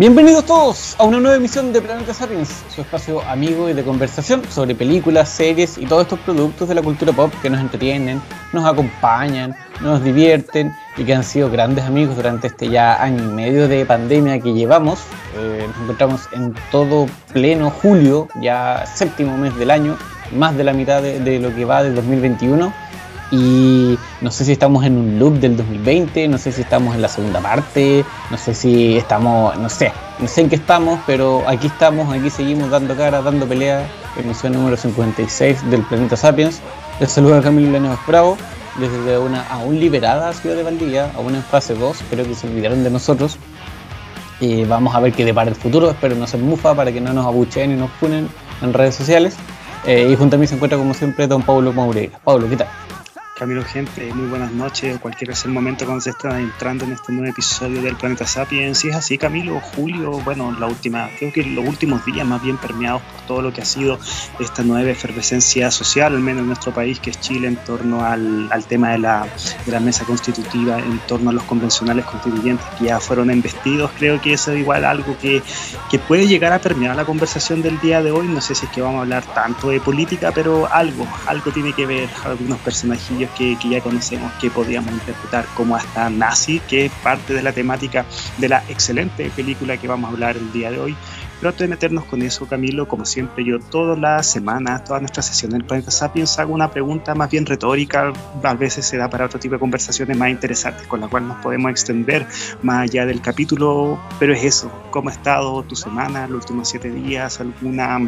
Bienvenidos todos a una nueva emisión de Planeta Sapiens, su espacio amigo y de conversación sobre películas, series y todos estos productos de la cultura pop que nos entretienen, nos acompañan, nos divierten y que han sido grandes amigos durante este ya año y medio de pandemia que llevamos. Eh, nos encontramos en todo pleno julio, ya séptimo mes del año, más de la mitad de, de lo que va del 2021 y no sé si estamos en un loop del 2020, no sé si estamos en la segunda parte, no sé si estamos, no sé, no sé en qué estamos, pero aquí estamos, aquí seguimos dando cara, dando pelea, emisión número 56 del Planeta Sapiens. Les saludo a Camilo Lenes Bravo, desde una aún liberada ciudad de Valdivia, aún en fase 2, espero que se olvidaron de nosotros. Y vamos a ver qué depara el futuro, espero no ser mufa para que no nos abucheen y nos punen en redes sociales. Eh, y junto a mí se encuentra como siempre don Pablo Maureira. Pablo, ¿qué tal? Camilo, gente, muy buenas noches, o cualquier sea el momento cuando se está entrando en este nuevo episodio del Planeta Sapiens. Si es así, Camilo, Julio, bueno, la última, creo que los últimos días más bien permeados por todo lo que ha sido esta nueva efervescencia social, al menos en nuestro país, que es Chile, en torno al, al tema de la, de la mesa constitutiva, en torno a los convencionales constituyentes que ya fueron investidos. Creo que eso es igual algo que, que puede llegar a permear la conversación del día de hoy. No sé si es que vamos a hablar tanto de política, pero algo, algo tiene que ver, algunos personajillos que, ya conocemos que podríamos interpretar como hasta nazi, que es parte de la temática de la excelente película que vamos a hablar el día de hoy. Pero antes de meternos con eso, Camilo, como siempre, yo todas las semanas, todas nuestras sesiones del Planeta Sapiens hago una pregunta más bien retórica, a veces se da para otro tipo de conversaciones más interesantes, con la cual nos podemos extender más allá del capítulo, pero es eso, ¿cómo ha estado tu semana, los últimos siete días, alguna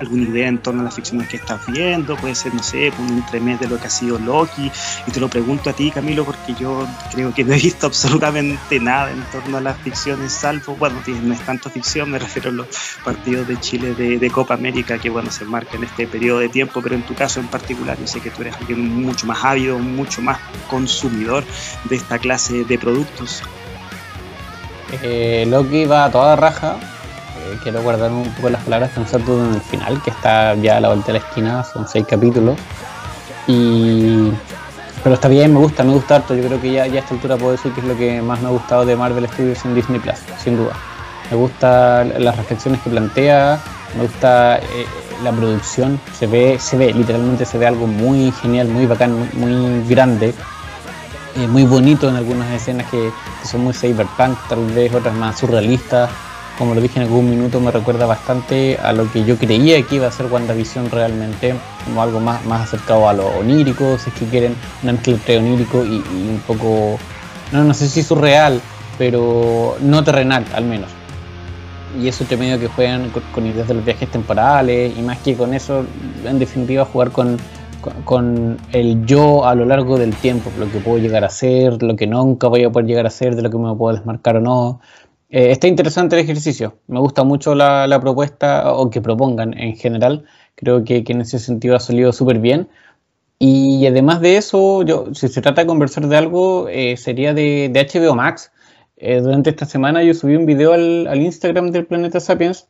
alguna idea en torno a las ficciones que estás viendo, puede ser, no sé, un entremés de lo que ha sido Loki, y te lo pregunto a ti, Camilo, porque yo creo que no he visto absolutamente nada en torno a las ficciones, salvo, bueno, no es tanto ficción, me refiero a los partidos de Chile de, Copa América, que bueno, se marca en este periodo de tiempo, pero en tu caso en particular, yo sé que tú eres alguien mucho más ávido, mucho más consumidor de esta clase de productos. Eh, Loki va a toda raja, quiero guardar un poco las palabras pensando en el final, que está ya a la vuelta de la esquina, son seis capítulos. Y pero está bien, me gusta, me gusta harto. Yo creo que ya, a esta altura puedo decir que es lo que más me ha gustado de Marvel Studios en Disney Plus, sin duda. Me gusta las reflexiones que plantea, me gusta eh, la producción, se ve, se ve, literalmente se ve algo muy genial, muy bacán, muy, grande, eh, muy bonito en algunas escenas que, son muy cyberpunk, tal vez otras más surrealistas como lo dije en algún minuto, me recuerda bastante a lo que yo creía que iba a ser WandaVision realmente, como algo más, más acercado a lo onírico, si es que quieren, una mezcla entre onírico y, un poco, no, no sé si surreal, pero no terrenal al menos. Y eso entre medio que juegan con, ideas de los viajes temporales y más que con eso, en definitiva, jugar con, con el yo a lo largo del tiempo, lo que puedo llegar a ser, lo que nunca voy a poder llegar a ser, de lo que me puedo desmarcar o no. Eh, está interesante el ejercicio. Me gusta mucho la, propuesta o que propongan en general. Creo que, en ese sentido ha salido súper bien. Y además de eso, yo, si se trata de conversar de algo, eh, sería de, HBO Max. Eh, durante esta semana yo subí un video al, Instagram del Planeta Sapiens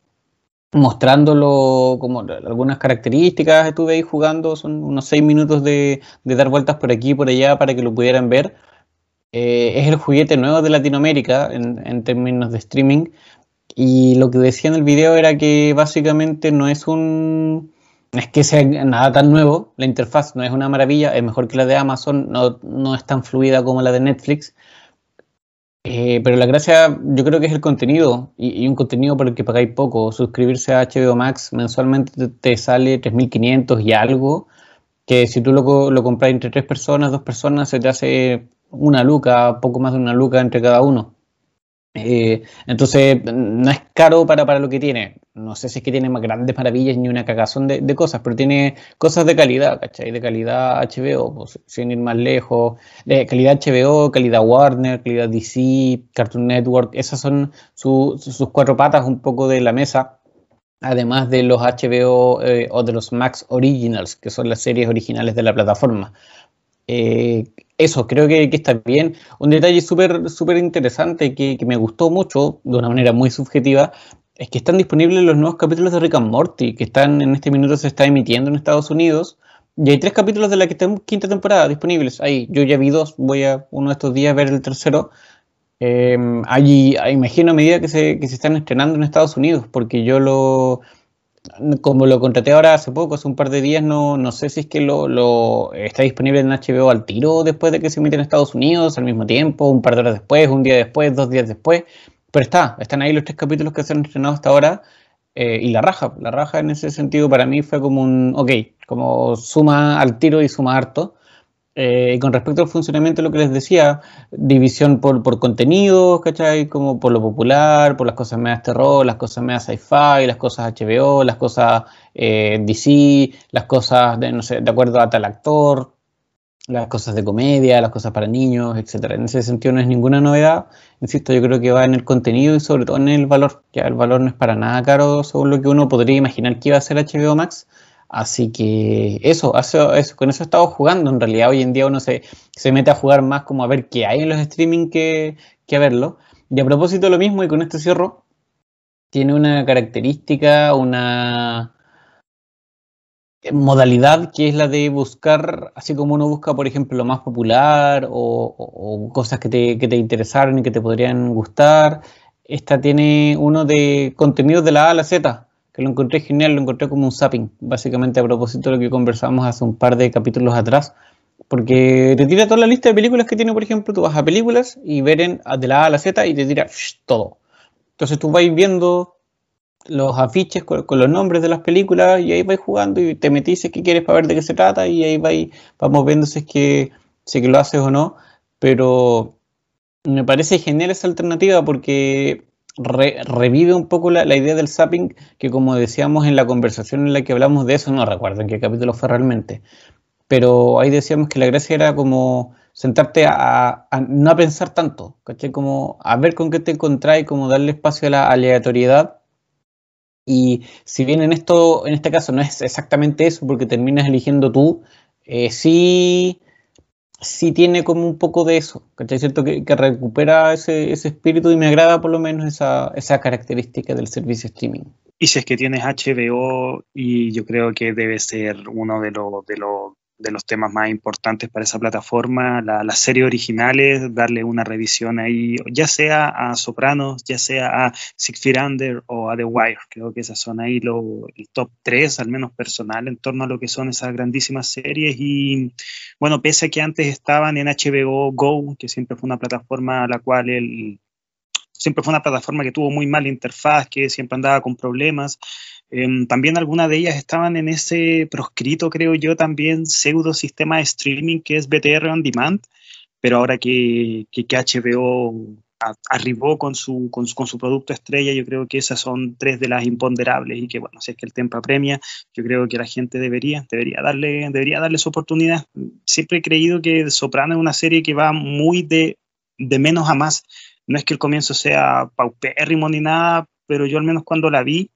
mostrándolo como algunas características. Estuve ahí jugando, son unos seis minutos de, de dar vueltas por aquí y por allá para que lo pudieran ver. Eh, es el juguete nuevo de Latinoamérica en, términos de streaming. Y lo que decía en el video era que básicamente no es un. es que sea nada tan nuevo. La interfaz no es una maravilla, es mejor que la de Amazon, no, es tan fluida como la de Netflix. Eh, pero la gracia, yo creo que es el contenido y, un contenido por el que pagáis poco. Suscribirse a HBO Max mensualmente te, te sale 3.500 y algo. Que si tú lo, lo compras entre tres personas, dos personas, se te hace una luca, poco más de una luca entre cada uno. Eh, entonces, no es caro para, para lo que tiene. No sé si es que tiene más grandes maravillas ni una cagazón de, cosas, pero tiene cosas de calidad, ¿cachai? De calidad HBO, pues, sin ir más lejos. De calidad HBO, calidad Warner, calidad DC, Cartoon Network. Esas son sus cuatro patas un poco de la mesa. Además de los HBO eh, o de los Max Originals, que son las series originales de la plataforma. Eh, eso, creo que, está bien. Un detalle súper súper interesante que, me gustó mucho, de una manera muy subjetiva, es que están disponibles los nuevos capítulos de Rick and Morty, que están en este minuto se está emitiendo en Estados Unidos, Y hay tres capítulos de la quinta temporada disponibles. Ahí, yo ya vi dos, voy a uno de estos días a ver el tercero. Eh, allí, imagino a medida que se, que se están estrenando en Estados Unidos, porque yo lo, como lo contraté ahora hace poco, hace un par de días, no, no sé si es que lo, lo, está disponible en HBO al tiro después de que se emite en Estados Unidos, al mismo tiempo, un par de horas después, un día después, dos días después. Pero está, están ahí los tres capítulos que se han estrenado hasta ahora. Eh, y la raja, la raja en ese sentido para mí fue como un, ok, como suma al tiro y suma harto. Eh, con respecto al funcionamiento, lo que les decía, división por, por contenidos, ¿cachai? Como por lo popular, por las cosas medias terror, las cosas medias sci-fi, las cosas HBO, las cosas eh, DC, las cosas de, no sé, de acuerdo a tal actor, las cosas de comedia, las cosas para niños, etcétera. En ese sentido no es ninguna novedad. Insisto, yo creo que va en el contenido y sobre todo en el valor. Ya el valor no es para nada caro según lo que uno podría imaginar que iba a ser HBO Max. Así que eso, eso, con eso he estado jugando. En realidad hoy en día uno se, se mete a jugar más como a ver qué hay en los streaming que, que a verlo. Y a propósito lo mismo, y con este cierro, tiene una característica, una modalidad que es la de buscar, así como uno busca, por ejemplo, lo más popular o, o cosas que te, que te interesaron y que te podrían gustar. Esta tiene uno de contenidos de la A a la Z que lo encontré genial, lo encontré como un zapping, básicamente a propósito de lo que conversamos hace un par de capítulos atrás, porque te tira toda la lista de películas que tiene, por ejemplo, tú vas a películas y ven de la A a la Z y te tira todo. Entonces tú vas viendo los afiches con, los nombres de las películas y ahí vais jugando y te metís qué quieres para ver de qué se trata y ahí vais, vamos viendo si es que, si que lo haces o no, pero me parece genial esa alternativa porque revive un poco la, idea del zapping, que como decíamos en la conversación en la que hablamos de eso, no recuerdo en qué capítulo fue realmente, pero ahí decíamos que la gracia era como sentarte a, no a pensar tanto. Como a ver con qué te encontrás y como darle espacio a la aleatoriedad. Y si bien en esto, en este caso no es exactamente eso, porque terminas eligiendo tú, eh, sí sí tiene como un poco de eso, ¿cachai? Cierto que, recupera ese, espíritu y me agrada por lo menos esa, esa característica del servicio streaming. Y si es que tienes HBO, y yo creo que debe ser uno de los de de los temas más importantes para esa plataforma, las series originales, darle una revisión ahí, ya sea a Sopranos, ya sea a Six Feet Under o a The Wire. Creo que esas son ahí los el top 3, al menos personal, en torno a lo que son esas grandísimas series. Y bueno, pese a que antes estaban en HBO Go, que siempre fue una plataforma a la cual el, siempre fue una plataforma que tuvo muy mala interfaz, que siempre andaba con problemas. Em, también algunas de ellas estaban en ese proscrito, creo yo, también pseudo sistema de streaming que es BTR On Demand, pero ahora que, que, HBO arribó con su, con su, producto estrella, yo creo que esas son tres de las imponderables y que, bueno, si es que el Tempa premia, yo creo que la gente debería, debería, darle, debería darle su oportunidad. Siempre he creído que Soprano es una serie que va muy de, de menos a más. No es que el comienzo sea paupérrimo ni nada, pero yo al menos cuando la vi,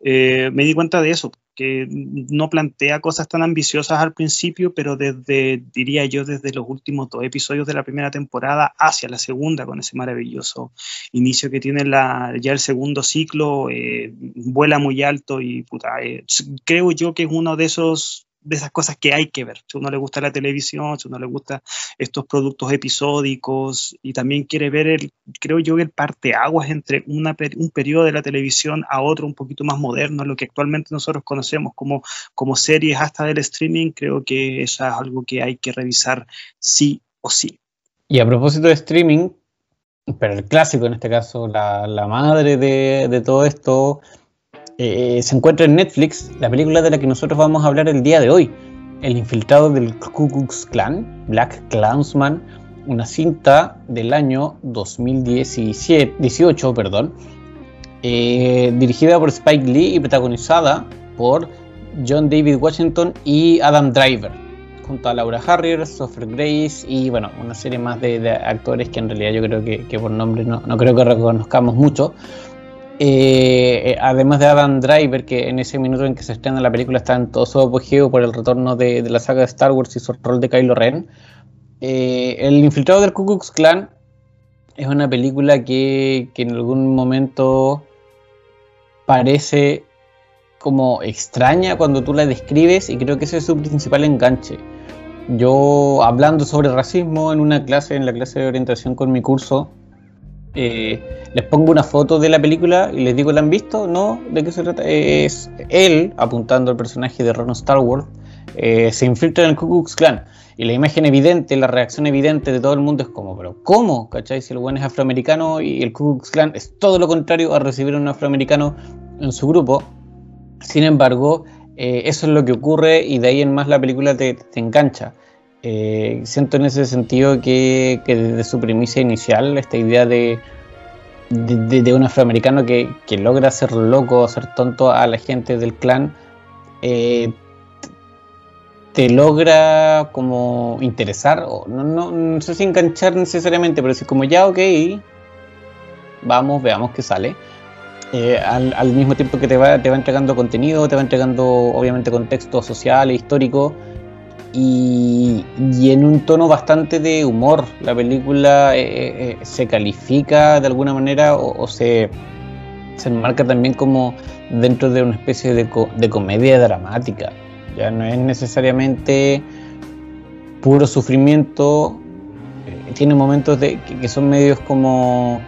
eh, me di cuenta de eso, que no plantea cosas tan ambiciosas al principio, pero desde, diría yo, desde los últimos dos episodios de la primera temporada hacia la segunda, con ese maravilloso inicio que tiene la, ya el segundo ciclo, eh, vuela muy alto y puta, eh, creo yo que es uno de esos de esas cosas que hay que ver. Si uno le gusta la televisión, si uno le gusta estos productos episódicos y también quiere ver, el, creo yo, el parteaguas entre una, un periodo de la televisión a otro un poquito más moderno, lo que actualmente nosotros conocemos como, como series hasta del streaming, creo que eso es algo que hay que revisar sí o sí. Y a propósito de streaming, pero el clásico en este caso, la, la madre de, de todo esto, eh, se encuentra en Netflix la película de la que nosotros vamos a hablar el día de hoy, El infiltrado del Ku Klux Klan, Black Klansman, una cinta del año 2017, 18, perdón, eh, dirigida por Spike Lee y protagonizada por John David Washington y Adam Driver, junto a Laura Harrier, Sophie Grace y bueno, una serie más de, actores que en realidad yo creo que, por nombre no, no creo que reconozcamos mucho. Eh, además de Adam Driver, que en ese minuto en que se estrena la película está en todo su apogeo por el retorno de, la saga de Star Wars y su rol de Kylo Ren. Eh, el infiltrado del Ku Klux Klan es una película que, en algún momento parece como extraña cuando tú la describes y creo que ese es su principal enganche. Yo hablando sobre racismo en una clase, en la clase de orientación con mi curso, eh, les pongo una foto de la película y les digo, ¿la han visto? No, ¿de qué se trata? Es él, apuntando al personaje de Ron Star Wars, eh, se infiltra en el Ku Klux Klan. Y la imagen evidente, la reacción evidente de todo el mundo es como, ¿pero cómo? ¿Cachai? Si el buen es afroamericano y el Ku Klux Klan es todo lo contrario a recibir a un afroamericano en su grupo. Sin embargo, eh, eso es lo que ocurre y de ahí en más la película te, engancha. Eh, siento en ese sentido que, desde su primicia inicial, esta idea de, de, un afroamericano que, logra hacer loco, hacer tonto a la gente del clan, eh, te logra como interesar, o no, no, sé si enganchar necesariamente, pero es como ya, ok, vamos, veamos qué sale. Eh, al, mismo tiempo que te va, te va entregando contenido, te va entregando obviamente contexto social e histórico y, en un tono bastante de humor. La película eh, eh, se califica de alguna manera o, se, se enmarca también como dentro de una especie de, de comedia dramática. Ya no es necesariamente puro sufrimiento, tiene momentos de, que son medios como,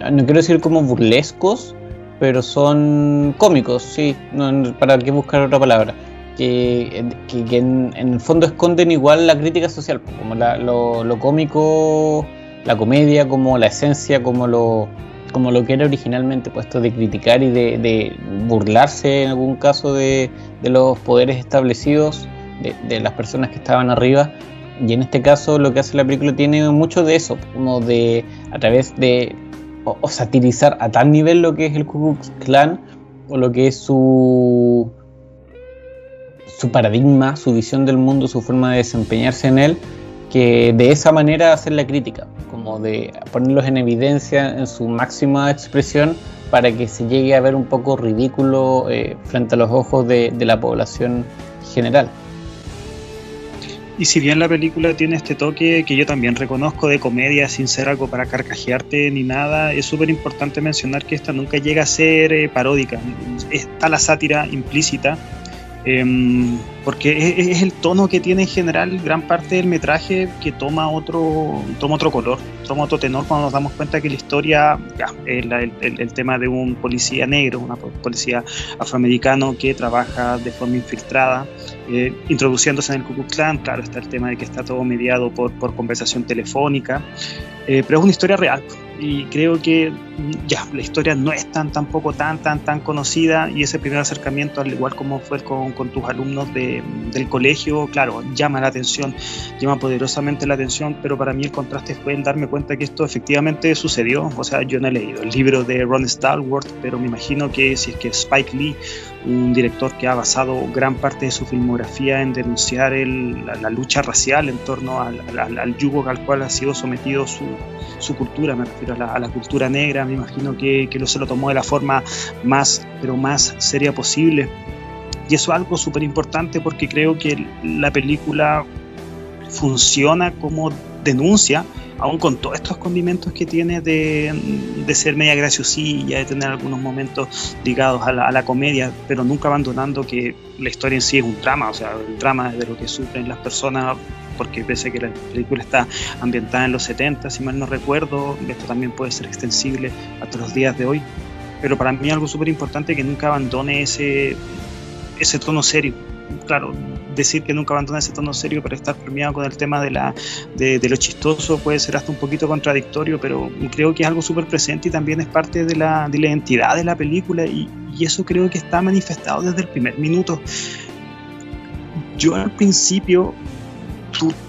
no quiero decir como burlescos, pero son cómicos, sí, para qué buscar otra palabra. Que, en, el fondo esconden igual la crítica social, como lo, cómico, la comedia, como la esencia, como lo, como lo que era originalmente puesto de criticar y de, burlarse en algún caso de, los poderes establecidos, de, de, las personas que estaban arriba. Y en este caso lo que hace la película tiene mucho de eso, como de a través de o, satirizar a tal nivel lo que es el Ku Klux Klan o lo que es su, su paradigma, su visión del mundo, su forma de desempeñarse en él, que de esa manera hacer la crítica, como de ponerlos en evidencia en su máxima expresión para que se llegue a ver un poco ridículo eh, frente a los ojos de la población general. Y si bien la película tiene este toque que yo también reconozco de comedia sin ser algo para carcajearte ni nada, es súper importante mencionar que esta nunca llega a ser eh, paródica. Está la sátira implícita Em, porque es, el tono que tiene en general gran parte del metraje que toma otro, toma otro color, toma otro tenor cuando nos damos cuenta que la historia, ya, el, el, tema de un policía negro, una policía afroamericano que trabaja de forma infiltrada, eh, introduciéndose en el Ku Klux Klan, claro, está el tema de que está todo mediado por, por conversación telefónica, eh, pero es una historia real. Y creo que ya la historia no es tan tampoco tan tan tan conocida y ese primer acercamiento al igual como fue con, con tus alumnos de, del colegio claro llama la atención llama poderosamente la atención pero para mí el contraste fue en darme cuenta que esto efectivamente sucedió o sea yo no he leído el libro de Ron Stallworth pero me imagino que si es que Spike Lee un director que ha basado gran parte de su filmografía en denunciar el, la, lucha racial en torno al, yugo al cual ha sido sometido su, cultura, me refiero a la, cultura negra, me imagino que, que se lo tomó de la forma más, pero más seria posible. Y eso es algo súper importante porque creo que la película funciona como denuncia aún con todos estos condimentos que tiene de, ser media graciosilla, de tener algunos momentos ligados a la, comedia, pero nunca abandonando que la historia en sí es un drama, o sea, el drama de lo que sufren las personas, porque pese a que la película está ambientada en los 70, si mal no recuerdo, esto también puede ser extensible a todos los días de hoy, pero para mí algo súper importante que nunca abandone ese, ese tono serio claro, decir que nunca abandona ese tono serio para estar premiado con el tema de, la, de, lo chistoso puede ser hasta un poquito contradictorio, pero creo que es algo súper presente y también es parte de la, de la identidad de la película y, y eso creo que está manifestado desde el primer minuto. Yo al principio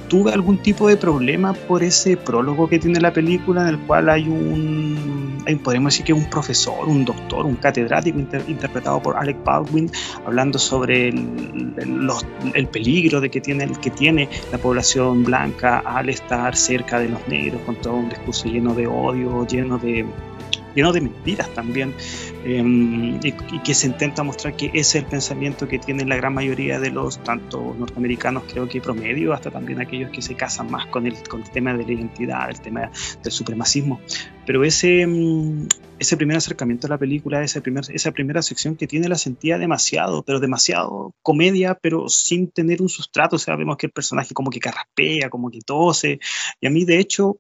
tuve algún tipo de problema por ese prólogo que tiene la película en el cual hay un, podemos decir que un profesor, un doctor, un catedrático interpretado por Alec Baldwin hablando sobre el, el, peligro de que tiene, que tiene la población blanca al estar cerca de los negros con todo un discurso lleno de odio, lleno de lleno de mentiras también, em, y, que se intenta mostrar que ese es el pensamiento que tienen la gran mayoría de los, tanto norteamericanos creo que promedio, hasta también aquellos que se casan más con el, con el tema de la identidad, el tema del supremacismo. Pero ese, em, ese primer acercamiento a la película, ese primer, esa primera sección que tiene la sentía demasiado, pero demasiado comedia, pero sin tener un sustrato, o sea, vemos que el personaje como que carraspea, como que tose, y a mí de hecho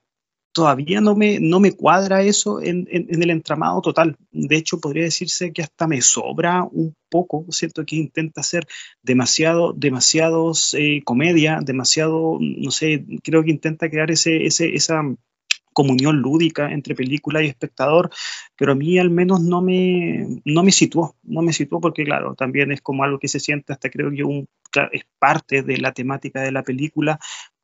todavía no me, no me cuadra eso en, el entramado total. De hecho, podría decirse que hasta me sobra un poco, siento que intenta hacer demasiado, demasiados eh, comedia, demasiado, no sé, creo que intenta crear ese, ese, esa comunión lúdica entre película y espectador, pero a mí al menos no me, no me situó, no me situó porque claro, también es como algo que se siente hasta creo que un, es parte de la temática de la película,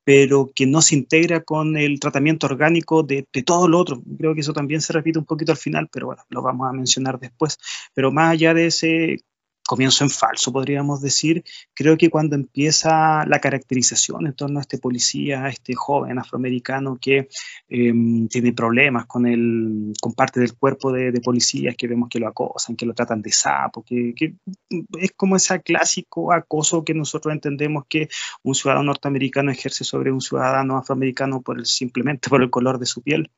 pero que no se integra con el tratamiento orgánico de, todo lo otro. Creo que eso también se repite un poquito al final, pero bueno, lo vamos a mencionar después. Pero más allá de ese comienzo en falso, podríamos decir, creo que cuando empieza la caracterización en torno a este policía, a este joven afroamericano que em, tiene problemas con, el, con parte del cuerpo de, policías, que vemos que lo acosan, que lo tratan de sapo, que, que, es como ese clásico acoso que nosotros entendemos que un ciudadano norteamericano ejerce sobre un ciudadano afroamericano por el, simplemente por el color de su piel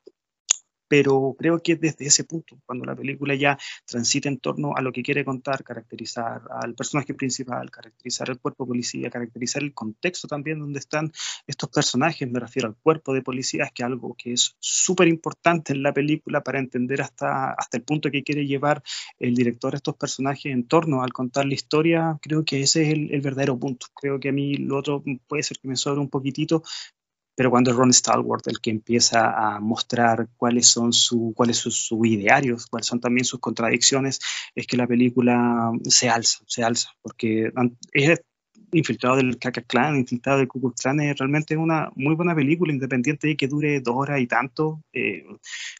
pero creo que desde ese punto, cuando la película ya transita en torno a lo que quiere contar, caracterizar al personaje principal, caracterizar el cuerpo policía, caracterizar el contexto también donde están estos personajes, me refiero al cuerpo de policías, que es algo que es súper importante en la película para entender hasta, hasta el punto que quiere llevar el director a estos personajes en torno al contar la historia, creo que ese es el, el verdadero punto. Creo que a mí lo otro puede ser que me sobre un poquitito, pero cuando es Ron Stallworth el que empieza a mostrar cuáles son su, cuáles son sus idearios, cuáles son también sus contradicciones, es que la película se alza, se alza, porque es Infiltrado del Kaka Clan, Infiltrado del Ku Klux Klan, es realmente una muy buena película, independiente de que dure dos horas y tanto. Eh,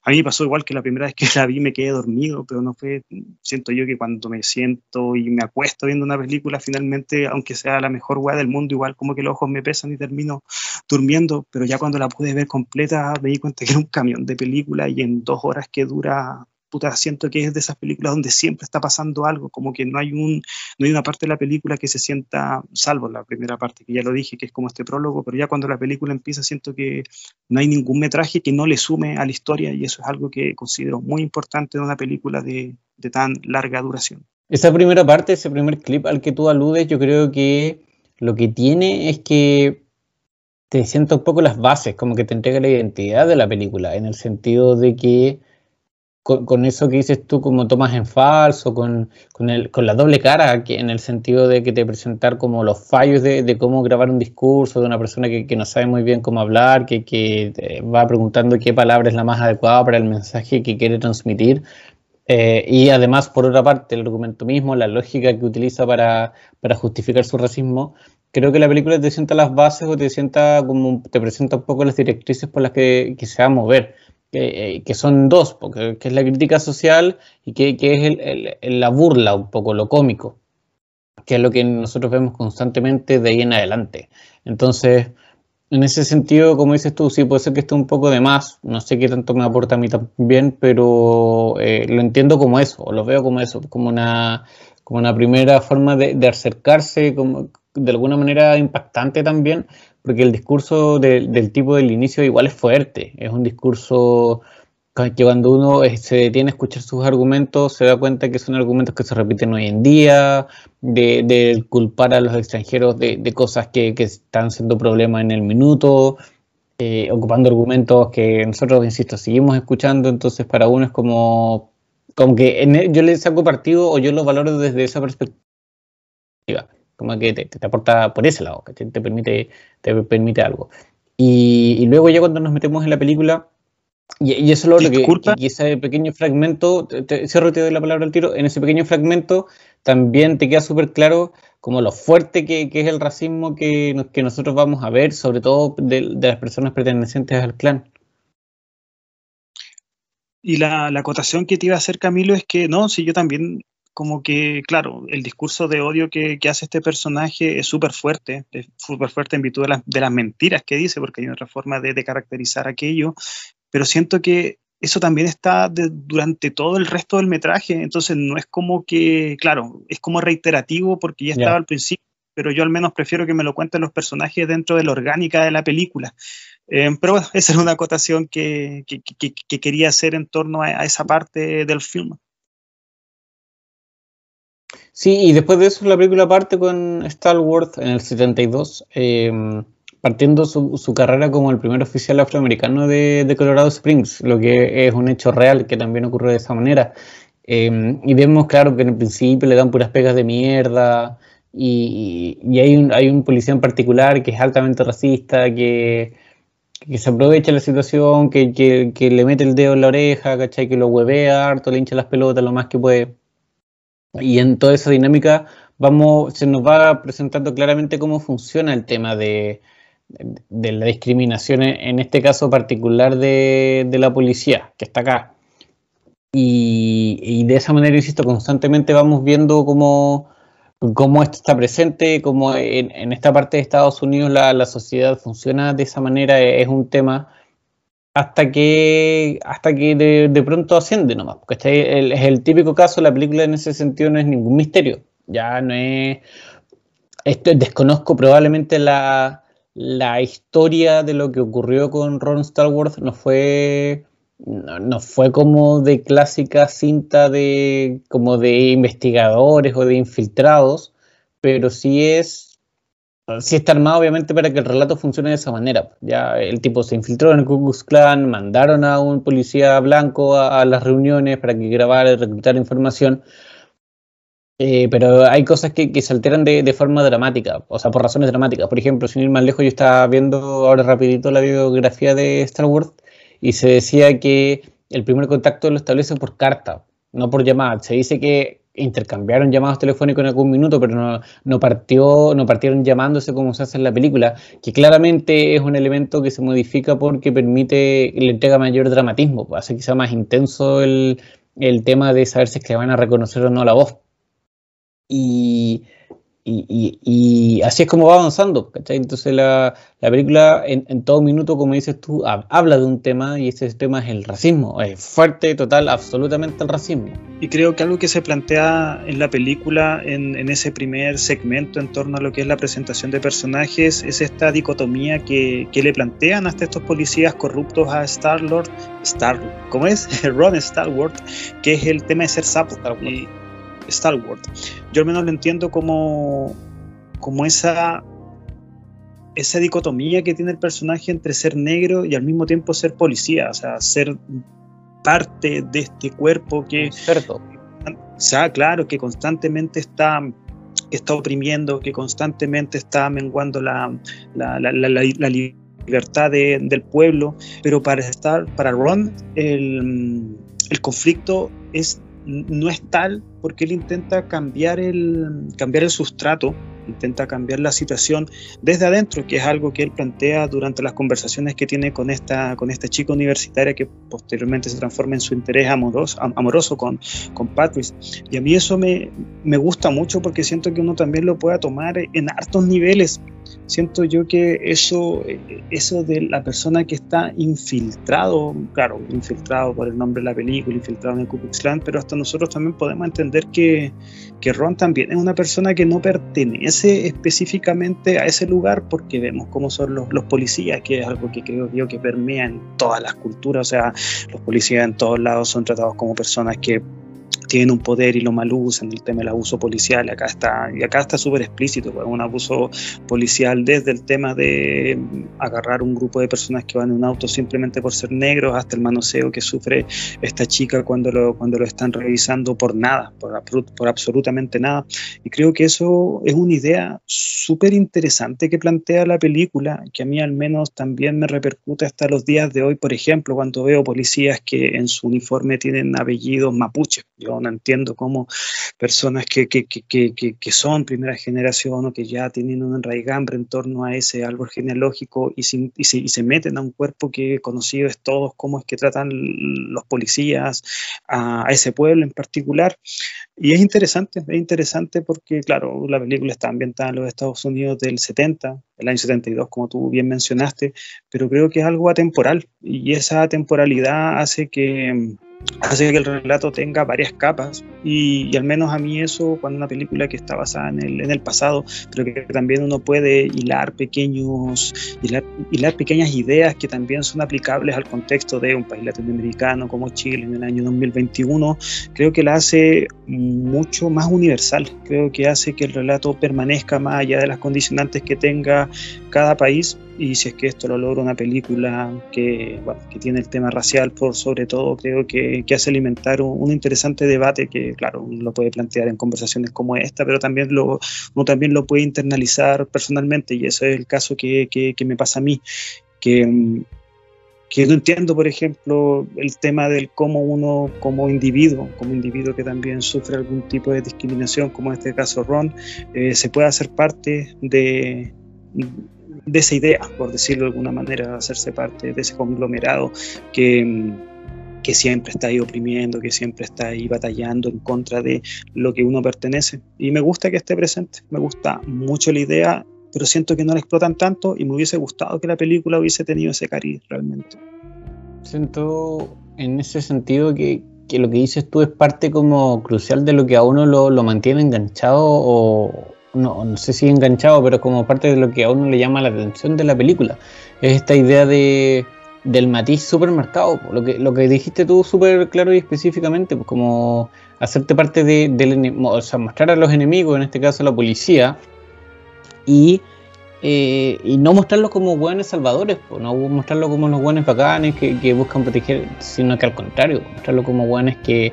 a mí me pasó igual que la primera vez que la vi me quedé dormido, pero no fue, siento yo que cuando me siento y me acuesto viendo una película, finalmente, aunque sea la mejor weá del mundo, igual como que los ojos me pesan y termino durmiendo, pero ya cuando la pude ver completa me di cuenta que era un camión de película y en dos horas que dura puta, siento que es de esas películas donde siempre está pasando algo, como que no hay, un, no hay una parte de la película que se sienta, salvo la primera parte, que ya lo dije, que es como este prólogo, pero ya cuando la película empieza siento que no hay ningún metraje que no le sume a la historia y eso es algo que considero muy importante en una película de, de tan larga duración. Esa primera parte, ese primer clip al que tú aludes, yo creo que lo que tiene es que te siento un poco las bases, como que te entrega la identidad de la película, en el sentido de que con, eso que dices tú, como tomas en falso, con, con, el, con la doble cara, en el sentido de que te presentar como los fallos de, cómo grabar un discurso de una persona que, que, no sabe muy bien cómo hablar, que, que eh, va preguntando qué palabra es la más adecuada para el mensaje que quiere transmitir. Eh, y además, por otra parte, el argumento mismo, la lógica que utiliza para, para justificar su racismo, creo que la película te sienta las bases o te sienta como te presenta un poco las directrices por las que, que se va a mover que, que, son dos, porque, que es la crítica social y que, que es el, la burla un poco, lo cómico, que es lo que nosotros vemos constantemente de ahí en adelante. Entonces, en ese sentido, como dices tú, sí puede ser que esté un poco de más, no sé qué tanto me aporta a mí también, pero eh, lo entiendo como eso, o lo veo como eso, como una, como una primera forma de, de acercarse, como, de alguna manera impactante también, porque el discurso del tipo del inicio igual es fuerte, es un discurso que cuando uno eh, se detiene a escuchar sus argumentos se da cuenta que son argumentos que se repiten hoy en día, de, culpar a los extranjeros de, cosas que, están siendo problemas en el minuto, eh, ocupando argumentos que nosotros, insisto, seguimos escuchando, entonces para uno es como, como que yo le saco partido o yo lo valoro desde esa perspectiva como que te, aporta por ese lado, que te, permite, te permite algo. Y, luego ya cuando nos metemos en la película, y, eso es lo que, y ese pequeño fragmento, te, cierro te doy la palabra al tiro, en ese pequeño fragmento también te queda súper claro como lo fuerte que, es el racismo que, que, nosotros vamos a ver, sobre todo de, las personas pertenecientes al clan. Y la, la, acotación que te iba a hacer, Camilo, es que no, si yo también como que, claro, el discurso de odio que, hace este personaje es súper fuerte, es súper fuerte en virtud de, las mentiras que dice, porque hay otra forma de, caracterizar aquello, pero siento que eso también está durante todo el resto del metraje, entonces no es como que, claro, es como reiterativo porque ya estaba al principio, pero yo al menos prefiero que me lo cuenten los personajes dentro de la orgánica de la película. Eh, pero bueno, esa es una acotación que, quería hacer en torno a, esa parte del film. Sí, y después de eso la película parte con Star en el 72, eh, partiendo su, carrera como el primer oficial afroamericano de, Colorado Springs, lo que es un hecho real que también ocurre de esa manera. Eh, y vemos, claro, que en el principio le dan puras pegas de mierda y, hay, un, hay un policía en particular que es altamente racista, que que se aprovecha la situación, que, que, le mete el dedo en la oreja, ¿cachai? Que lo huevea harto, le hincha las pelotas lo más que puede. Y en toda esa dinámica vamos, se nos va presentando claramente cómo funciona el tema de, de la discriminación, en este caso particular de, la policía, que está acá. Y, de esa manera, insisto, constantemente vamos viendo cómo cómo esto está presente, cómo en, esta parte de Estados Unidos la, sociedad funciona de esa manera, es, un tema hasta que hasta que de, pronto asciende nomás, porque este es el típico caso, la película en ese sentido no es ningún misterio, ya no es... Esto desconozco probablemente la, la historia de lo que ocurrió con Ron Stallworth no fue no, fue como de clásica cinta de como de investigadores o de infiltrados, pero sí es sí está armado obviamente para que el relato funcione de esa manera. Ya el tipo se infiltró en el Ku Klux Klan, mandaron a un policía blanco a, las reuniones para que grabara y reclutara información. Eh, pero hay cosas que, se alteran de, de, forma dramática, o sea, por razones dramáticas. Por ejemplo, sin ir más lejos, yo estaba viendo ahora rapidito la biografía de Star Wars y se decía que el primer contacto lo establece por carta, no por llamada. Se dice que intercambiaron llamados telefónicos en algún minuto, pero no, no, partió, no partieron llamándose como se hace en la película, que claramente es un elemento que se modifica porque permite, le entrega mayor dramatismo, hace que sea más intenso el, el tema de saber si es que van a reconocer o no la voz. Y, y, así es como va avanzando, ¿cachai? Entonces la, película en, todo minuto, como dices tú, habla de un tema y ese tema es el racismo, es fuerte, total, absolutamente el racismo. Y creo que algo que se plantea en la película, en, ese primer segmento en torno a lo que es la presentación de personajes, es esta dicotomía que, le plantean hasta estos policías corruptos a Star-Lord, Star, ¿cómo es? Ron Star-Lord, que es el tema de ser sapo. Star Wars. Yo al menos lo entiendo como, como esa, esa dicotomía que tiene el personaje entre ser negro y al mismo tiempo ser policía, o sea, ser parte de este cuerpo que... Cierto. O sea, claro, que constantemente está está oprimiendo, que constantemente está menguando la, la, libertad del pueblo, pero para estar, para Ron, el, el conflicto es no es tal porque él intenta cambiar el, cambiar el sustrato, intenta cambiar la situación desde adentro, que es algo que él plantea durante las conversaciones que tiene con esta, con esta chica universitaria que posteriormente se transforma en su interés amoroso, amoroso con, con Patrice. Y a mí eso me, me gusta mucho porque siento que uno también lo pueda tomar en hartos niveles siento yo que eso, eso de la persona que está infiltrado, claro, infiltrado por el nombre de la película, infiltrado en el Ku Klux Klan, pero hasta nosotros también podemos entender que, que Ron también es una persona que no pertenece específicamente a ese lugar porque vemos cómo son los, los policías, que es algo que creo yo que permea en todas las culturas, o sea, los policías en todos lados son tratados como personas que tienen un poder y lo mal usan, el tema del abuso policial, acá está, y acá está súper explícito, pues, un abuso policial desde el tema de agarrar un grupo de personas que van en un auto simplemente por ser negros, hasta el manoseo que sufre esta chica cuando lo, cuando lo están revisando por nada, por, por absolutamente nada. Y creo que eso es una idea súper interesante que plantea la película, que a mí al menos también me repercute hasta los días de hoy, por ejemplo, cuando veo policías que en su uniforme tienen apellidos mapuche. Yo no, entiendo cómo personas que, que, que, que, son primera generación o que ya tienen un enraigambre en torno a ese árbol genealógico y, y, se, y se meten a un cuerpo que conocido es todos, cómo es que tratan los policías a, a ese pueblo en particular. Y es interesante, es interesante porque, claro, la película está ambientada en los Estados Unidos del 70, el año 72, como tú bien mencionaste, pero creo que es algo atemporal y esa temporalidad hace que hace que el relato tenga varias capas y, al menos a mí eso cuando una película que está basada en el, pasado pero que también uno puede hilar pequeños hilar, hilar, pequeñas ideas que también son aplicables al contexto de un país latinoamericano como Chile en el año 2021 creo que la hace mucho más universal. Creo que hace que el relato permanezca más allá de las condicionantes que tenga cada país y si es que esto lo logra una película que, bueno, que tiene el tema racial por sobre todo, creo que, que hace alimentar un, un, interesante debate que, claro, uno lo puede plantear en conversaciones como esta, pero también lo, uno también lo puede internalizar personalmente y eso es el caso que, que, que me pasa a mí, que, que no entiendo, por ejemplo, el tema del cómo uno como individuo, como individuo que también sufre algún tipo de discriminación, como en este caso Ron, eh, se puede hacer parte de de esa idea, por decirlo de alguna manera, hacerse parte de ese conglomerado que, que siempre está ahí oprimiendo, que siempre está ahí batallando en contra de lo que uno pertenece. Y me gusta que esté presente, me gusta mucho la idea, pero siento que no la explotan tanto y me hubiese gustado que la película hubiese tenido ese cariz realmente. Siento en ese sentido que, que lo que dices tú es parte como crucial de lo que a uno lo, lo mantiene enganchado o, no, no sé si enganchado, pero como parte de lo que a uno le llama la atención de la película. Es esta idea de, del matiz supermercado, lo que, lo que dijiste tú súper claro y específicamente, pues como hacerte parte de, o sea, mostrar a los enemigos, en este caso a la policía, y, eh, y no mostrarlos como buenos salvadores, no mostrarlos como los buenos bacanes que, que buscan proteger, sino que al contrario, mostrarlos como buenos que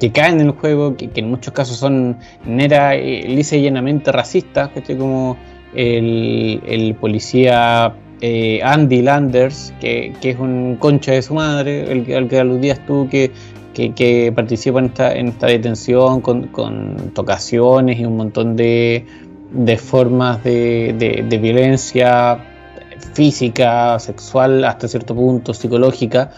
que caen en el juego, que, en muchos casos son nera, eh, lisa y llenamente racistas, como el, policía eh, Andy Landers, que, es un concha de su madre, el, al que aludías tú, que, que, participa en esta, en esta detención con, tocaciones y un montón de, de formas de, de, violencia física, sexual, hasta cierto punto, psicológica.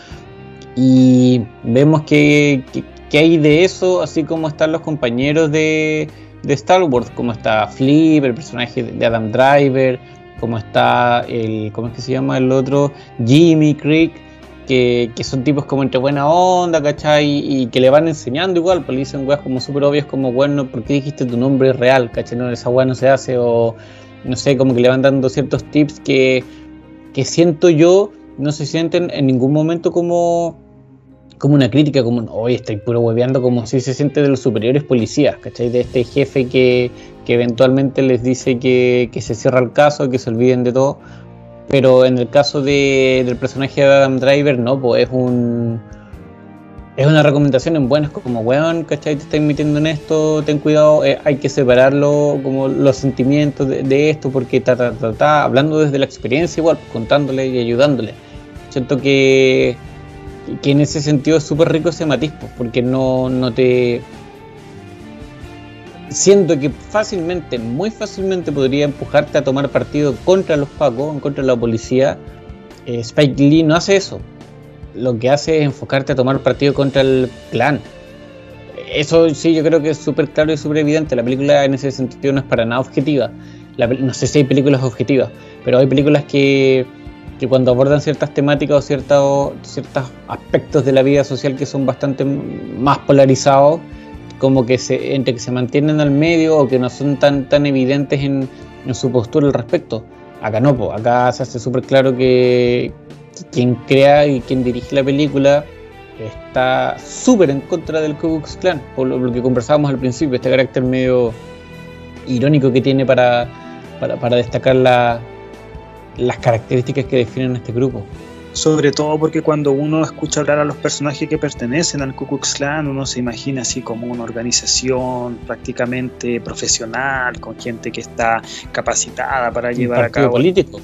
Y vemos que, ¿Qué hay de eso? Así como están los compañeros de, de Star Wars, como está Flip, el personaje de Adam Driver, como está el, ¿cómo es que se llama el otro? Jimmy Creek, que, que son tipos como entre buena onda, ¿cachai? Y, que le van enseñando igual, pues le dicen weas como súper obvias, como bueno, ¿por qué dijiste tu nombre real? ¿cachai? No, esa wea no se hace, o no sé, como que le van dando ciertos tips que, que siento yo no se sienten en ningún momento como como una crítica, como, hoy estoy puro hueveando, como si se siente de los superiores policías, ¿cachai? De este jefe que, que eventualmente les dice que, que, se cierra el caso, que se olviden de todo. Pero en el caso de, del personaje de Adam Driver, no, pues es un. Es una recomendación en buenas, como weón, ¿cachai? Te estás metiendo en esto, ten cuidado, eh, hay que separarlo, como los sentimientos de, de esto, porque está ta, ta, ta, hablando desde la experiencia, igual, contándole y ayudándole. Siento que que en ese sentido es súper rico ese matiz, pues, porque no, no te... Siento que fácilmente, muy fácilmente podría empujarte a tomar partido contra los pacos, contra la policía. Eh, Spike Lee no hace eso. Lo que hace es enfocarte a tomar partido contra el clan. Eso sí, yo creo que es súper claro y súper evidente. La película en ese sentido no es para nada objetiva. no sé si hay películas objetivas, pero hay películas que que cuando abordan ciertas temáticas o ciertos, ciertos aspectos de la vida social que son bastante más polarizados, como que se, entre que se mantienen al medio o que no son tan, tan evidentes en, en su postura al respecto. Acá no, acá se hace súper claro que quien crea y quien dirige la película está súper en contra del Ku Klux Klan, por lo, que conversábamos al principio, este carácter medio irónico que tiene para, para, para destacar la, las características que definen este grupo. Sobre todo porque cuando uno escucha hablar a los personajes que pertenecen al Ku Klux Klan, uno se imagina así como una organización prácticamente profesional, con gente que está capacitada para llevar a cabo. político.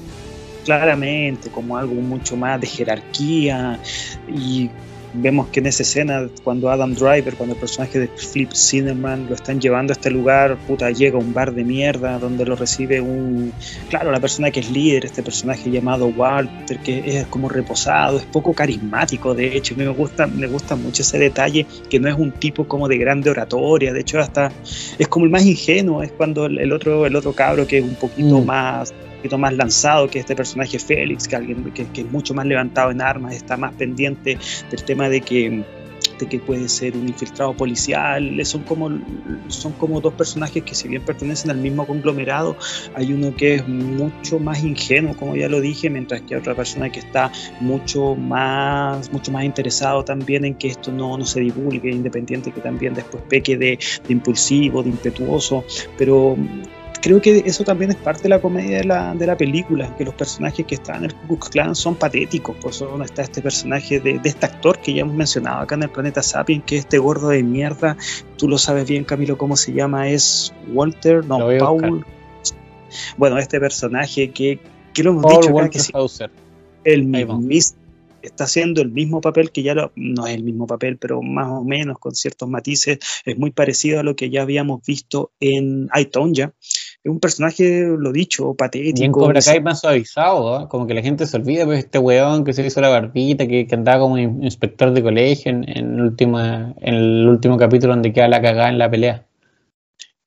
Claramente, como algo mucho más de jerarquía y vemos que en esa escena, cuando Adam Driver, cuando el personaje de Flip Cinnamon lo están llevando a este lugar, puta, llega a un bar de mierda donde lo recibe un, claro, la persona que es líder, este personaje llamado Walter, que es como reposado, es poco carismático, de hecho, a mí me gusta, me gusta mucho ese detalle, que no es un tipo como de grande oratoria, de hecho hasta es como el más ingenuo, es cuando el, otro, el otro cabro que es un poquito mm. más más lanzado que este personaje Félix, que alguien que, es mucho más levantado en armas, está más pendiente del tema de que de que puede ser un infiltrado policial, son como, son como dos personajes que si bien pertenecen al mismo conglomerado, hay uno que es mucho más ingenuo, como ya lo dije, mientras que otra persona que está mucho más, mucho más interesado también en que esto no, no se divulgue, independiente que también después peque de, de impulsivo, de impetuoso, pero creo que eso también es parte de la comedia de la, de la película, que los personajes que están en el Ku Klux Klan son patéticos, por eso está este personaje de, de, este actor que ya hemos mencionado acá en el planeta Sapien, que es este gordo de mierda, tú lo sabes bien Camilo cómo se llama, es Walter, no, Paul. Bueno, este personaje que, que lo hemos dicho acá, que sí, el mismo está haciendo el mismo papel que ya no es el mismo papel, pero más o menos con ciertos matices, es muy parecido a lo que ya habíamos visto en ya es un personaje, lo dicho, patético. Y en Cobra Kai más suavizado, ¿eh? como que la gente se olvida, pues este weón que se hizo la barbita, que, andaba como inspector de colegio en, en, en el último capítulo donde queda la cagada en la pelea.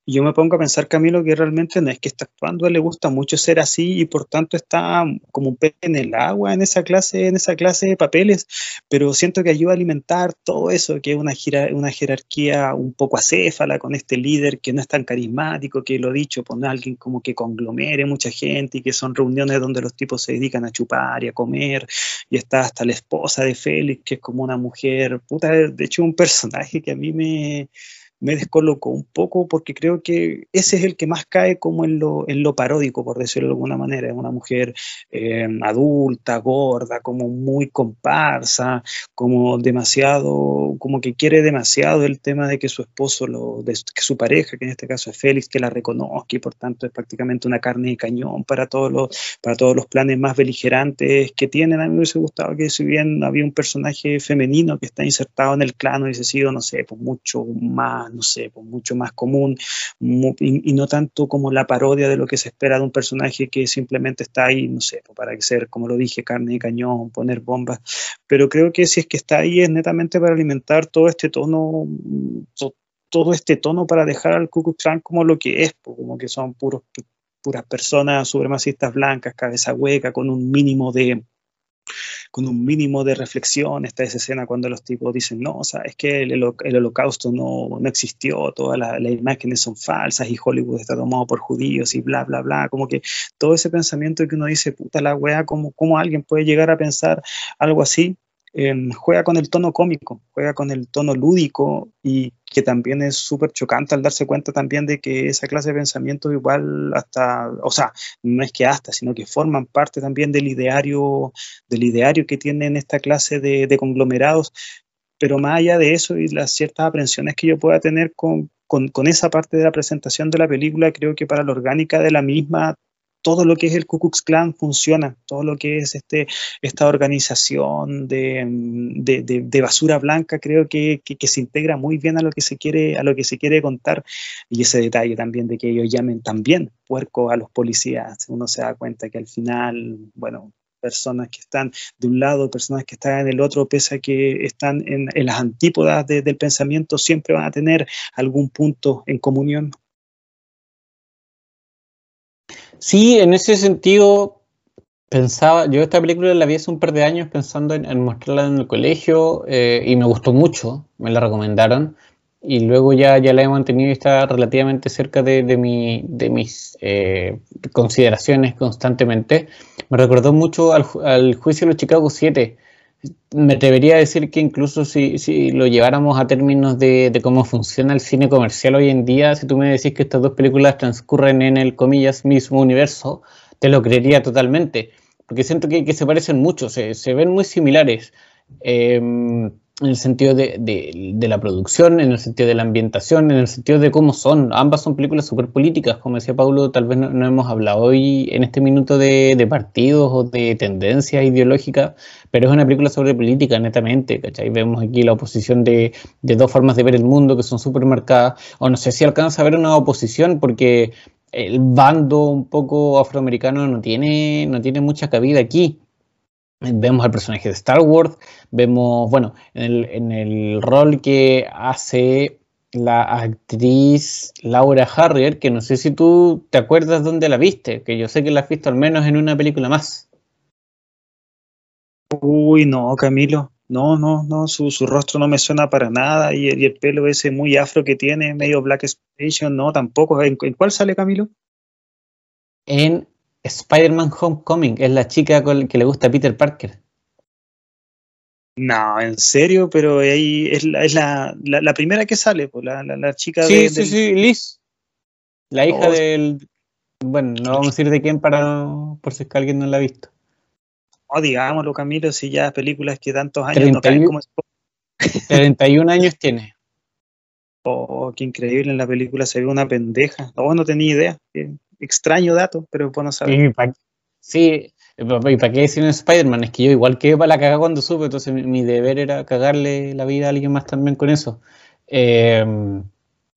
Yo me pongo a pensar, Camilo, que realmente no es que está actuando, le gusta mucho ser así y por tanto está como un pez en el agua en esa clase, en esa clase de papeles, pero siento que ayuda a alimentar todo eso, que es una, una jerarquía un poco acéfala con este líder que no es tan carismático, que lo dicho, pone alguien como que conglomere mucha gente y que son reuniones donde los tipos se dedican a chupar y a comer, y está hasta la esposa de Félix, que es como una mujer, puta, de hecho un personaje que a mí me me descolocó un poco porque creo que ese es el que más cae como en lo, en lo paródico, por decirlo de alguna manera. Es una mujer eh, adulta, gorda, como muy comparsa, como demasiado, como que quiere demasiado el tema de que su esposo, lo, de, que su pareja, que en este caso es Félix, que la reconozca y por tanto es prácticamente una carne de cañón para todos los, para todos los planes más beligerantes que tienen. A mí me hubiese gustado que si bien había un personaje femenino que está insertado en el clan, hubiese sido, no sé, pues mucho más no sé, pues mucho más común y, no tanto como la parodia de lo que se espera de un personaje que simplemente está ahí, no sé, pues para ser, como lo dije, carne y cañón, poner bombas. Pero creo que si es que está ahí es netamente para alimentar todo este tono, todo este tono para dejar al Ku Klux Klan como lo que es, pues, como que son puras personas supremacistas blancas, cabeza hueca, con un mínimo de, con un mínimo de reflexión. Está esa escena cuando los tipos dicen, no, o es que el, holocausto no, no, existió, todas las imágenes son falsas y Hollywood está tomado por judíos y bla, bla, bla. Como que todo ese pensamiento que uno dice, puta la wea, ¿cómo, cómo alguien puede llegar a pensar algo así? Juega con el tono cómico, juega con el tono lúdico y que también es súper chocante al darse cuenta también de que esa clase de pensamiento igual hasta, o sea, no es que hasta, sino que forman parte también del ideario, del ideario que tienen esta clase de, conglomerados, pero más allá de eso y las ciertas aprensiones que yo pueda tener con, con, esa parte de la presentación de la película, creo que para la orgánica de la misma todo lo que es el Ku Klux Klan funciona, todo lo que es este, esta organización de, de, basura blanca creo que, que, se integra muy bien a lo que se quiere, a lo que se quiere contar y ese detalle también de que ellos llamen también puerco a los policías, uno se da cuenta que al final, bueno, personas que están de un lado, personas que están en el otro, pese a que están en, en las antípodas del pensamiento, siempre van a tener algún punto en comunión. Sí, en ese sentido pensaba, yo esta película la vi hace un par de años pensando en, mostrarla en el colegio eh, y me gustó mucho, me la recomendaron y luego ya, ya la he mantenido y está relativamente cerca de, de, mi, de mis eh, consideraciones constantemente. Me recordó mucho al, al juicio de los Chicago 7 me debería decir que incluso si, si lo lleváramos a términos de, de, cómo funciona el cine comercial hoy en día, si tú me decís que estas dos películas transcurren en el, comillas, mismo universo, te lo creería totalmente, porque siento que, que se parecen mucho, se, se, ven muy similares. Eh, en el sentido de, de, la producción, en el sentido de la ambientación, en el sentido de cómo son. Ambas son películas súper políticas, como decía Pablo, tal vez no, hemos hablado hoy en este minuto de, de, partidos o de tendencias ideológicas, pero es una película sobre política, netamente, ¿cachai? Vemos aquí la oposición de, de dos formas de ver el mundo que son súper marcadas, o no sé si alcanza a ver una oposición, porque el bando un poco afroamericano no tiene, no tiene mucha cabida aquí. Vemos al personaje de Star Wars, vemos, bueno, en el, rol que hace la actriz Laura Harrier, que no sé si tú te acuerdas dónde la viste, que yo sé que la has visto al menos en una película más. Uy, no, Camilo, no, no, no, su, rostro no me suena para nada y, el pelo ese muy afro que tiene, medio Black Exploitation, no, tampoco. ¿En, ¿En, cuál sale Camilo? En Spider-Man Homecoming, es la chica que le gusta a Peter Parker. No, en serio, pero ahí es la, es la, la, primera que sale, pues, la, la, chica sí, de. Sí, sí, sí, Liz. La hija del. Bueno, no vamos a decir de quién para por si es que alguien no la ha visto. Oh, digámoslo, Camilo, si ya películas que tantos años 31, no caen como. 31 años tiene. Oh, qué increíble, en la película se ve una pendeja. No, no tenía idea extraño dato, pero bueno saber. Sí, ¿y para qué decir en Spider-Man? Es que yo igual que para la cagar cuando supe, entonces mi, deber era cagarle la vida a alguien más también con eso. Em,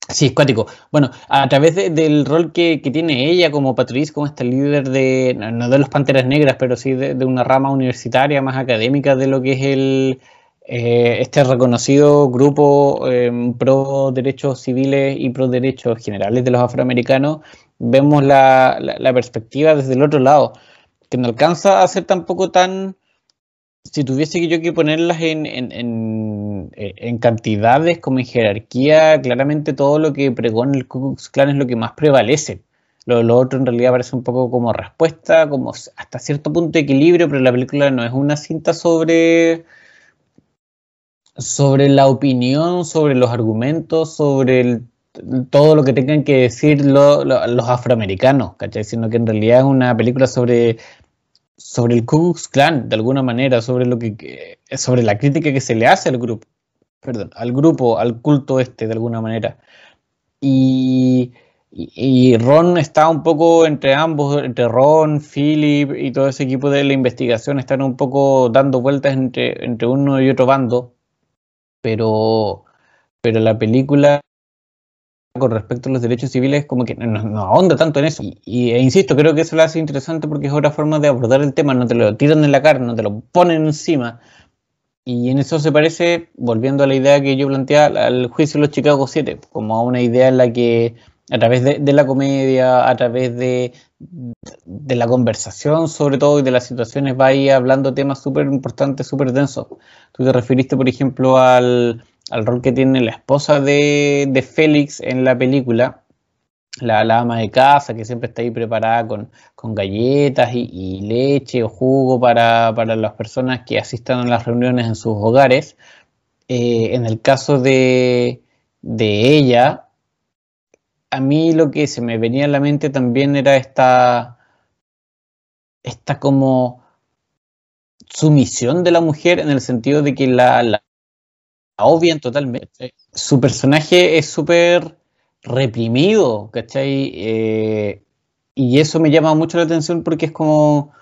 sí, es cuático. Bueno, a través del rol que, tiene ella como Patrice, como este líder de, no de los Panteras Negras, pero sí de, una rama universitaria más académica de lo que es el, eh, este reconocido grupo em, pro derechos civiles y pro derechos generales de los afroamericanos, vemos la, perspectiva desde el otro lado, que no alcanza a ser tampoco tan... Si tuviese yo que ponerlas en, en, cantidades como en jerarquía, claramente todo lo que pregona el Ku Klux Klan es lo que más prevalece. Lo, lo, otro en realidad parece un poco como respuesta, como hasta cierto punto de equilibrio, pero la película no es una cinta sobre, sobre la opinión, sobre los argumentos, sobre el todo lo que tengan que decir los afroamericanos, ¿cachai? Sino que en realidad es una película sobre, sobre el Ku Klux Klan, de alguna manera, sobre, lo que, sobre la crítica que se le hace al grupo, perdón, al grupo, al culto este, de alguna manera. Y, y, Ron está un poco entre ambos, entre Ron, Philip y todo ese equipo de la investigación, están un poco dando vueltas entre, entre uno y otro bando, pero, pero la película con respecto a los derechos civiles como que no, ahonda tanto en eso. Y, e insisto, creo que eso lo hace interesante porque es otra forma de abordar el tema, no te lo tiran en la cara, no te lo ponen encima. Y en eso se parece, volviendo a la idea que yo planteaba, al juicio de los Chicago 7, como a una idea en la que a través de, la comedia, a través de, de, la conversación sobre todo y de las situaciones va ahí hablando temas súper importantes, súper densos. Tú te referiste, por ejemplo, al, al rol que tiene la esposa de, Félix en la película, la, ama de casa que siempre está ahí preparada con, galletas y, leche o jugo para, las personas que asistan a las reuniones en sus hogares. Eh, en el caso de, de, ella, a mí lo que se me venía a la mente también era esta, esta como sumisión de la mujer en el sentido de que la obvian totalmente. Su personaje es súper reprimido, ¿cachai? Eh, y eso me llama mucho la atención porque es como...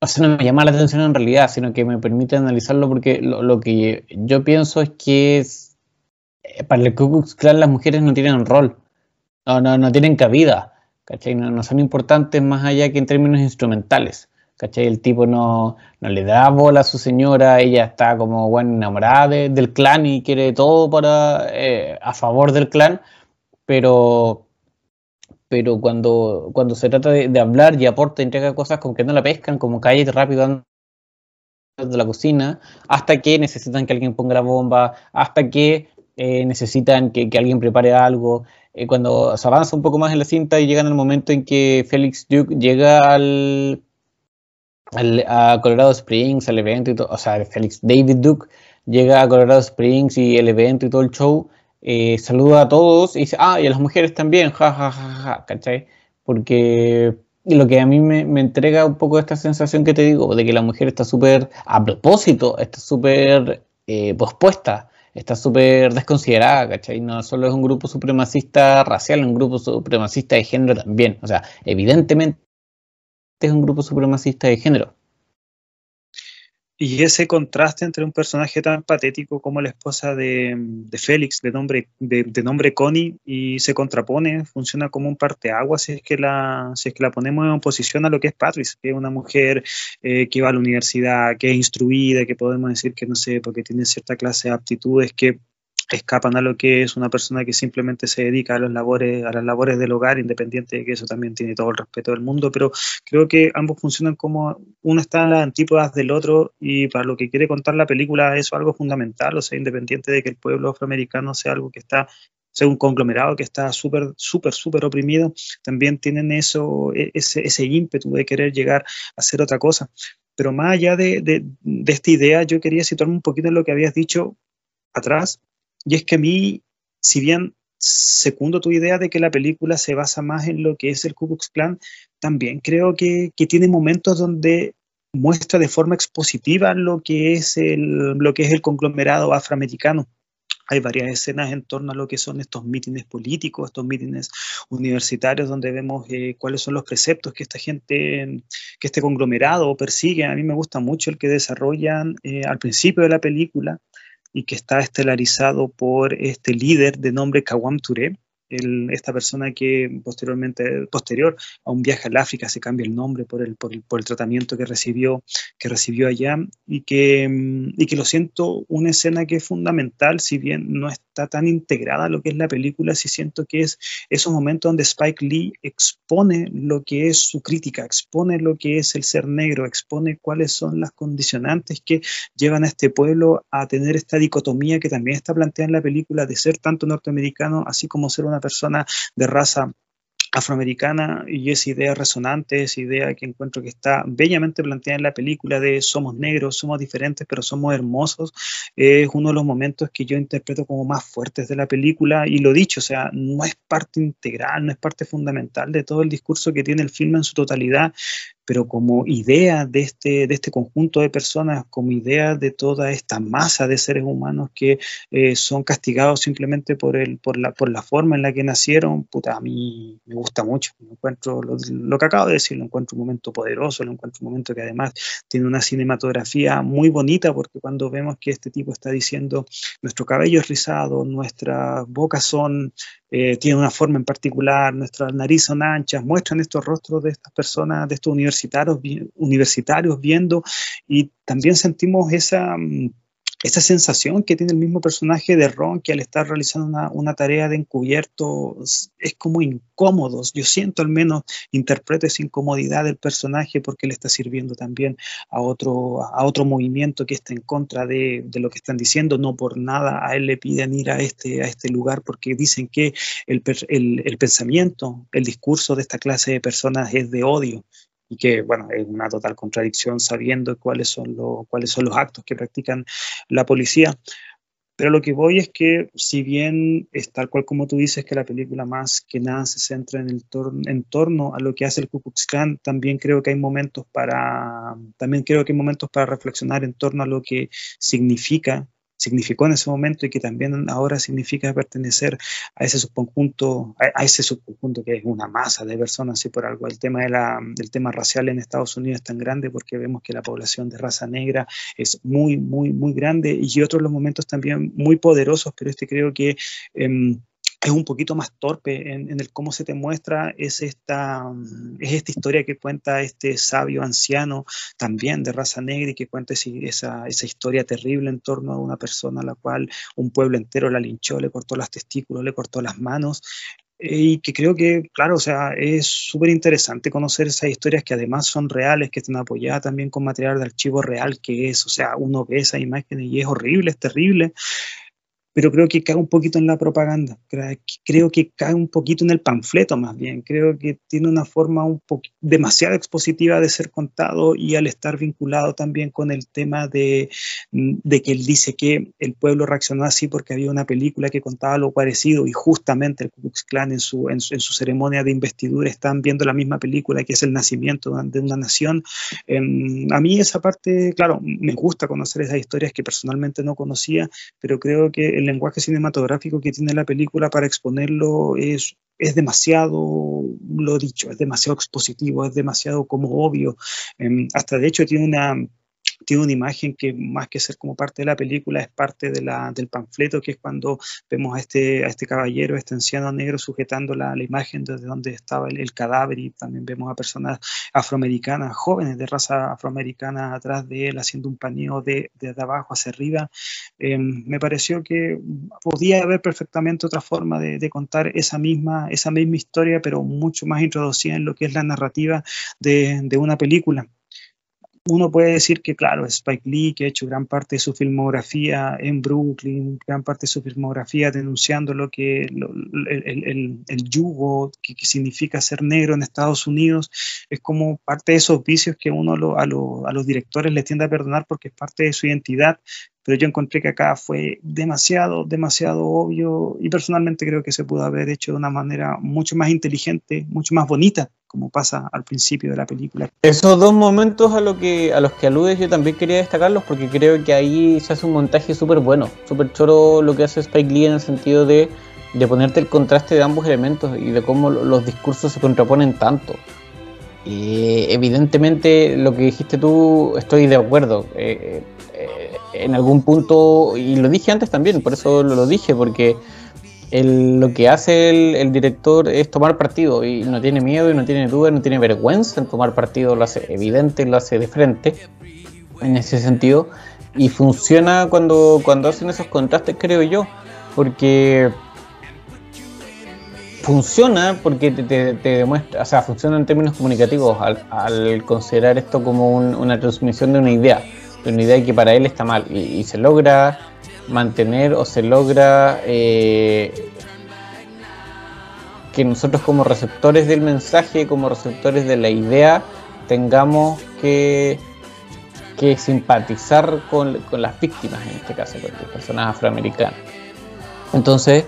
O sea, no me llama la atención en realidad, sino que me permite analizarlo porque lo, que yo pienso es que eh, para el Ku Klux Klan las mujeres no tienen rol, no, no, no tienen cabida, ¿cachai? no son importantes más allá que en términos instrumentales. ¿Cachai? El tipo no, le da bola a su señora, ella está como bueno, enamorada del clan y quiere todo para eh, a favor del clan, pero pero cuando, cuando se trata de, hablar y aporta, entrega cosas como que no la pescan, como calle rápido de la cocina, hasta que necesitan que alguien ponga la bomba, hasta que eh, necesitan que, alguien prepare algo. Eh, cuando se avanza un poco más en la cinta y llegan al momento en que Félix Duke llega al, a Colorado Springs, al evento y todo, o sea, Félix David Duke llega a Colorado Springs y el evento y todo el show, eh, saluda a todos y dice, ah, y a las mujeres también, ja, ja, ja, ja, ¿cachai? Porque lo que a mí me, entrega un poco esta sensación que te digo, de que la mujer está súper, a propósito, está súper eh, pospuesta, está súper desconsiderada, ¿cachai? No solo es un grupo supremacista racial, un grupo supremacista de género también. O sea, evidentemente es un grupo supremacista de género. Y ese contraste entre un personaje tan patético como la esposa de, Félix, de nombre, de, nombre Connie, y se contrapone, funciona como un parteaguas si es que la, si es que la ponemos en oposición a lo que es Patrice, que es una mujer eh, que va a la universidad, que es instruida, que podemos decir que no sé, porque tiene cierta clase de aptitudes que escapan a lo que es una persona que simplemente se dedica a, los labores, a las labores del hogar, independiente de que eso también tiene todo el respeto del mundo, pero creo que ambos funcionan como uno está en las antípodas del otro y para lo que quiere contar la película eso es algo fundamental, o sea, independiente de que el pueblo afroamericano sea algo que está sea un conglomerado que está súper, súper, súper oprimido, también tienen eso, e, ese, ese ímpetu de querer llegar a hacer otra cosa. Pero más allá de, de, de esta idea, yo quería situarme un poquito en lo que habías dicho atrás, y es que a mí, si bien segundo tu idea de que la película se basa más en lo que es el Ku Klux Klan, también creo que, tiene momentos donde muestra de forma expositiva lo que es el, lo que es el conglomerado afroamericano. Hay varias escenas en torno a lo que son estos mítines políticos, estos mítines universitarios, donde vemos eh, cuáles son los preceptos que esta gente, que este conglomerado persigue. A mí me gusta mucho el que desarrollan eh, al principio de la película, y que está estelarizado por este líder de nombre Kawam Touré, esta persona que posteriormente, posterior a un viaje al África, se cambia el nombre por el, por el, tratamiento que recibió, que recibió allá y que, y que lo siento una escena que es fundamental, si bien no está tan integrada a lo que es la película, sí siento que es esos momentos donde Spike Lee expone lo que es su crítica, expone lo que es el ser negro, expone cuáles son las condicionantes que llevan a este pueblo a tener esta dicotomía que también está planteada en la película de ser tanto norteamericano así como ser una persona de raza afroamericana y esa idea resonante, esa idea que encuentro que está bellamente planteada en la película de somos negros, somos diferentes, pero somos hermosos, es uno de los momentos que yo interpreto como más fuertes de la película. Y lo dicho, o sea, no es parte integral, no es parte fundamental de todo el discurso que tiene el filme en su totalidad, pero como idea de este, de este conjunto de personas, como idea de toda esta masa de seres humanos que eh, son castigados simplemente por, el, por, la, por la forma en la que nacieron, puta, a mí me gusta mucho. encuentro lo, que acabo de decir, lo encuentro un momento poderoso, lo encuentro un momento que además tiene una cinematografía muy bonita, porque cuando vemos que este tipo está diciendo nuestro cabello es rizado, nuestras bocas son eh, tiene una forma en particular, nuestras narices son anchas, muestran estos rostros de estas personas, de estos universitarios, universitarios viendo y también sentimos esa... Esa sensación que tiene el mismo personaje de Ron, que al estar realizando una, tarea de encubierto es como incómodo. Yo siento al menos, interpreto esa incomodidad del personaje porque le está sirviendo también a otro, a otro movimiento que está en contra de, lo que están diciendo. No por nada a él le piden ir a este, a este lugar porque dicen que el, el pensamiento, el discurso de esta clase de personas es de odio y que, bueno, es una total contradicción sabiendo cuáles son, los, cuáles son los actos que practican la policía. Pero lo que voy es que, si bien es tal cual como tú dices, que la película más que nada se centra en, el en torno a lo que hace el Ku Klux Klan, también creo que hay momentos para, también creo que hay momentos para reflexionar en torno a lo que significa significó en ese momento y que también ahora significa pertenecer a ese subconjunto, a, ese subconjunto que es una masa de personas, y por algo el tema de la, del tema racial en Estados Unidos es tan grande porque vemos que la población de raza negra es muy, muy, muy grande y otros los momentos también muy poderosos, pero este creo que... Em, es un poquito más torpe en, el cómo se te muestra, es esta, mm, es esta historia que cuenta este sabio anciano también de raza negra y que cuenta esa, esa historia terrible en torno a una persona a la cual un pueblo entero la linchó, le cortó las testículos, le cortó las manos. Y que creo que, claro, o sea, es súper interesante conocer esas historias que además son reales, que están apoyadas también con material de archivo real que es, o sea, uno ve esas imágenes y es horrible, es terrible, pero creo que cae un poquito en la propaganda, creo que cae un poquito en el panfleto más bien, creo que tiene una forma demasiado expositiva de ser contado y al estar vinculado también con el tema de, de que él dice que el pueblo reaccionó así porque había una película que contaba lo parecido y justamente el Ku Klux Klan en su, en su, ceremonia de investidura están viendo la misma película que es el nacimiento de una nación. Em, a mí esa parte, claro, me gusta conocer esas historias que personalmente no conocía, pero creo que el lenguaje cinematográfico que tiene la película para exponerlo es, es demasiado, lo dicho, es demasiado expositivo, es demasiado como obvio. Em, hasta de hecho tiene una tiene una imagen que más que ser como parte de la película es parte del panfleto, que es cuando vemos a este, a este caballero, este anciano negro sujetando la, la imagen desde donde estaba el, cadáver y también vemos a personas afroamericanas, jóvenes de raza afroamericana atrás de él haciendo un paneo de, desde abajo hacia arriba. Em, me pareció que podía haber perfectamente otra forma de, de, contar esa misma, esa misma historia, pero mucho más introducida en lo que es la narrativa de, de una película uno puede decir que, claro, Spike Lee, que ha hecho gran parte de su filmografía en Brooklyn, gran parte de su filmografía denunciando lo que el, yugo que, significa ser negro en Estados Unidos, es como parte de esos vicios que uno a, a los directores les tiende a perdonar porque es parte de su identidad, pero yo encontré que acá fue demasiado, demasiado obvio y personalmente creo que se pudo haber hecho de una manera mucho más inteligente, mucho más bonita, como pasa al principio de la película. Esos dos momentos a, lo que, a los que aludes yo también quería destacarlos porque creo que ahí se hace un montaje súper bueno, súper choro lo que hace Spike Lee en el sentido de, de ponerte el contraste de ambos elementos y de cómo los discursos se contraponen tanto. Evidentemente lo que dijiste tú estoy de acuerdo. Eh, eh, en algún punto, y lo dije antes también, por eso lo, dije, porque lo que hace el, director es tomar partido y no tiene miedo y no tiene duda, no tiene vergüenza en tomar partido, lo hace evidente, lo hace de frente en ese sentido y funciona cuando, cuando hacen esos contrastes, creo yo, porque funciona porque te, demuestra, o sea, funciona en términos comunicativos al, considerar esto como una transmisión de una idea una idea que para él está mal y, se logra mantener o se logra eh, que nosotros como receptores del mensaje, como receptores de la idea, tengamos que, que simpatizar con, las víctimas, en este caso, con las personas afroamericanas. Entonces,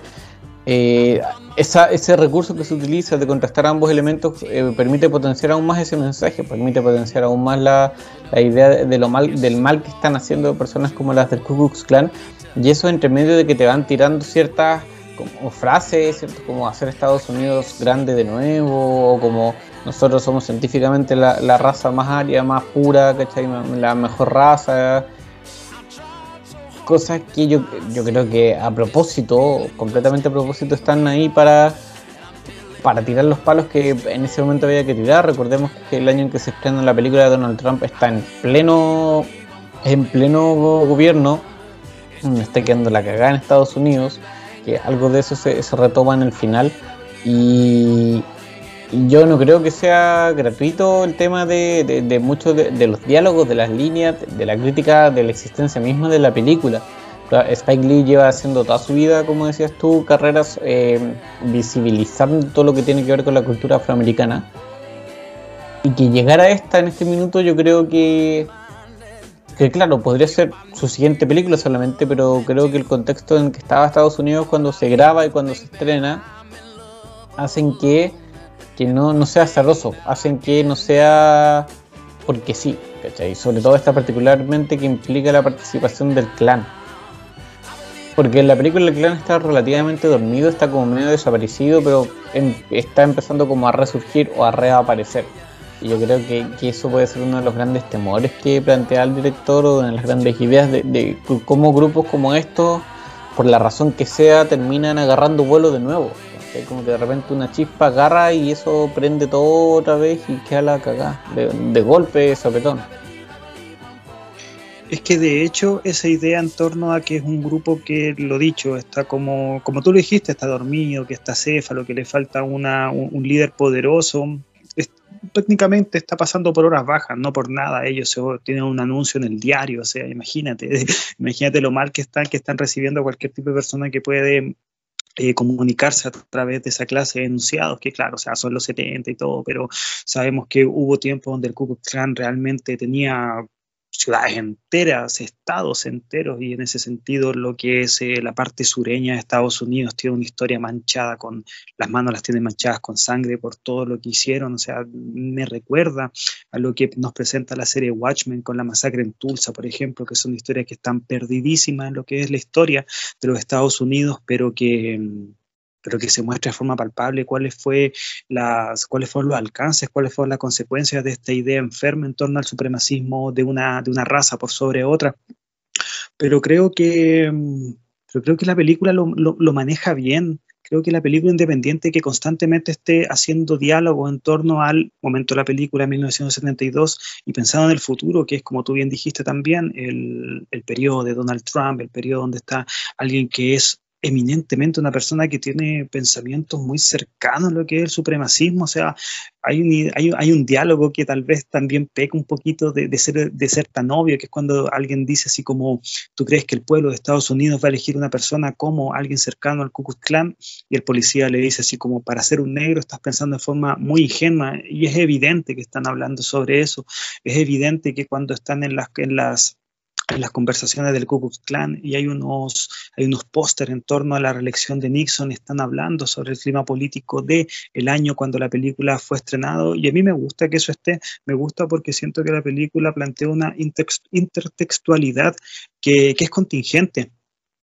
eh, ese recurso que se utiliza de contrastar ambos elementos eh, permite potenciar aún más ese mensaje, permite potenciar aún más la, idea de lo mal, del mal que están haciendo personas como las del Ku Klux Klan, y eso entre medio de que te van tirando ciertas como frases, como hacer Estados Unidos grande de nuevo, o como nosotros somos científicamente la, la raza más aria, más pura, ¿cachai? la mejor raza cosas que yo, yo creo que a propósito, completamente a propósito, están ahí para, para tirar los palos que en ese momento había que tirar. Recordemos que el año en que se estrena la película de Donald Trump está en pleno, en pleno gobierno, está quedando la cagada en Estados Unidos, que algo de eso se, se retoma en el final. Y, yo no creo que sea gratuito el tema de, muchos de, los diálogos, de las líneas, de la crítica de la existencia misma de la película. Spike Lee lleva haciendo toda su vida, como decías tú, carreras eh, visibilizando todo lo que tiene que ver con la cultura afroamericana. Y que llegara esta en este minuto, yo creo que, que, claro, podría ser su siguiente película solamente, pero creo que el contexto en que estaba Estados Unidos cuando se graba y cuando se estrena hacen que que no, no sea cerroso, hacen que no sea porque sí, ¿cachai? Sobre todo esta particularmente que implica la participación del clan. Porque en la película el clan está relativamente dormido, está como medio desaparecido, pero em, está empezando como a resurgir o a reaparecer. Y yo creo que, que, eso puede ser uno de los grandes temores que plantea el director o de las grandes ideas de, de cómo grupos como estos, por la razón que sea, terminan agarrando vuelo de nuevo. Como que de repente una chispa agarra y eso prende todo otra vez y queda la cagada. De, golpe, sopetón. Es que de hecho esa idea en torno a que es un grupo que, lo dicho, está como, como tú lo dijiste, está dormido, que está céfalo, que le falta una, un, líder poderoso, técnicamente está pasando por horas bajas, no por nada. Ellos tienen un anuncio en el diario, o sea, imagínate, imagínate lo mal que están, que están recibiendo cualquier tipo de persona que puede eh, comunicarse a través de esa clase de enunciados, que claro, o sea, son los 70 y todo, pero sabemos que hubo tiempo donde el Ku Klux Klan realmente tenía ciudades enteras, estados enteros, y en ese sentido lo que es eh, la parte sureña de Estados Unidos tiene una historia manchada con, las manos las tiene manchadas con sangre por todo lo que hicieron, o sea, me recuerda a lo que nos presenta la serie Watchmen con la masacre en Tulsa, por ejemplo, que son historias que están perdidísimas en lo que es la historia de los Estados Unidos, pero que pero que se muestre de forma palpable cuáles, fue las, cuáles fueron los alcances, cuáles fueron las consecuencias de esta idea enferma en torno al supremacismo de una, de una raza por sobre otra. Pero creo que, pero creo que la película lo, lo, maneja bien. Creo que la película independiente que constantemente esté haciendo diálogo en torno al momento de la película 1972 y pensando en el futuro, que es como tú bien dijiste también, el, el periodo de Donald Trump, el periodo donde está alguien que es eminentemente una persona que tiene pensamientos muy cercanos a lo que es el supremacismo, o sea, hay un, hay, un diálogo que tal vez también peca un poquito de, ser, de ser tan obvio, que es cuando alguien dice así como, tú crees que el pueblo de Estados Unidos va a elegir una persona como alguien cercano al Ku Klux Klan, y el policía le dice así como, para ser un negro estás pensando de forma muy ingenua, y es evidente que están hablando sobre eso, es evidente que cuando están en las, en las las conversaciones del Ku Klux Klan y hay unos, hay unos pósteres en torno a la reelección de Nixon, están hablando sobre el clima político de el año cuando la película fue estrenado. Y a mí me gusta que eso esté, me gusta porque siento que la película plantea una intertextualidad que, que es contingente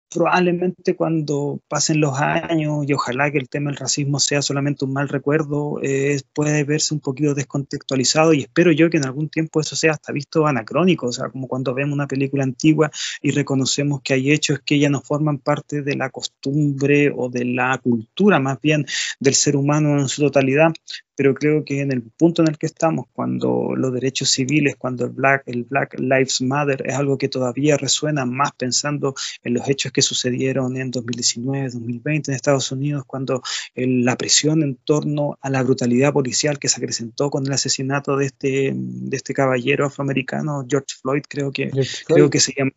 probablemente cuando pasen los años y ojalá que el tema del racismo sea solamente un mal recuerdo, eh, puede verse un poquito descontextualizado y espero yo que en algún tiempo eso sea hasta visto anacrónico, o sea, como cuando vemos una película antigua y reconocemos que hay hechos que ya no forman parte de la costumbre o de la cultura más bien del ser humano en su totalidad, pero creo que en el punto en el que estamos, cuando los derechos civiles, cuando el Black, el Black Lives Matter es algo que todavía resuena más pensando en los hechos que sucedieron en 2019, 2020 en Estados Unidos, cuando la presión en torno a la brutalidad policial que se acrecentó con el asesinato de este, de este caballero afroamericano, George Floyd, creo que, creo que se llama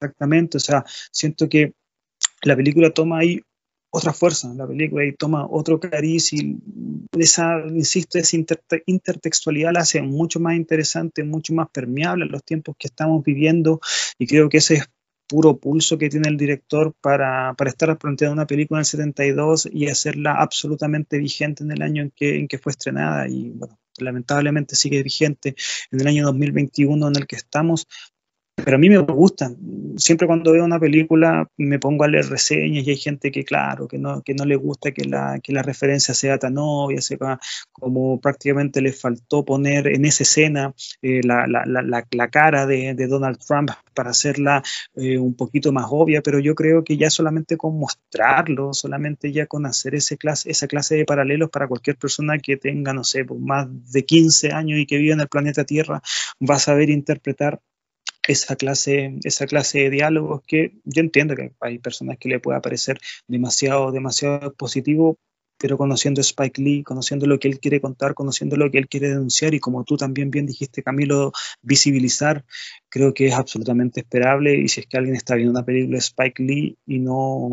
exactamente, o sea, siento que la película toma ahí otra fuerza en la película y toma otro cariz y esa, insisto, esa intertextualidad la hace mucho más interesante, mucho más permeable en los tiempos que estamos viviendo y creo que ese es puro pulso que tiene el director para, para estar planteando una película en el 72 y hacerla absolutamente vigente en el año en que, en que fue estrenada y bueno, lamentablemente sigue vigente en el año 2021 en el que estamos, pero a mí me gusta. Siempre cuando veo una película me pongo a leer reseñas y hay gente que, claro, que no, que no le gusta que la, que la referencia sea tan obvia, como prácticamente le faltó poner en esa escena eh, la, la, la, la, cara de, de, Donald Trump para hacerla eh, un poquito más obvia, pero yo creo que ya solamente con mostrarlo, solamente ya con hacer ese clase, esa clase de paralelos para cualquier persona que tenga, no sé, pues, más de 15 años y que viva en el planeta Tierra, va a saber interpretar esa clase, esa clase de diálogos que yo entiendo que hay personas que le pueda parecer demasiado, demasiado positivo, pero conociendo a Spike Lee, conociendo lo que él quiere contar, conociendo lo que él quiere denunciar y como tú también bien dijiste, Camilo, visibilizar, creo que es absolutamente esperable y si es que alguien está viendo una película de Spike Lee y no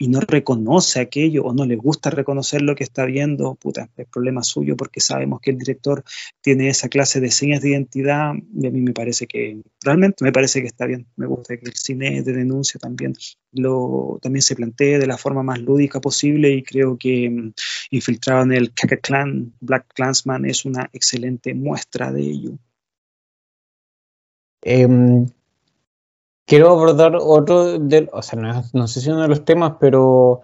y no reconoce aquello o no le gusta reconocer lo que está viendo, puta, es problema suyo porque sabemos que el director tiene esa clase de señas de identidad y a mí me parece que, realmente me parece que está bien, me gusta que el cine de denuncia también lo también se plantee de la forma más lúdica posible y creo que mm, Infiltrado en el Kaka Clan, Black Clansman es una excelente muestra de ello. Em, quiero abordar otro, del, o sea, no, sé si uno de los temas, pero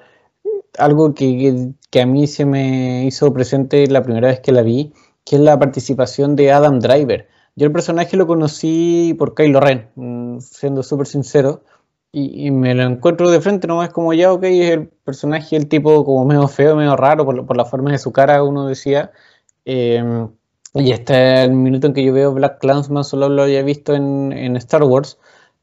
algo que, que, a mí se me hizo presente la primera vez que la vi, que es la participación de Adam Driver. Yo el personaje lo conocí por Kylo Ren, mm, siendo súper sincero, y, me lo encuentro de frente, no es como ya, ok, es el personaje, el tipo como medio feo, medio raro, por, por la forma de su cara, uno decía. Eh, y este el minuto en que yo veo Black Clansman, solo lo había visto en, en Star Wars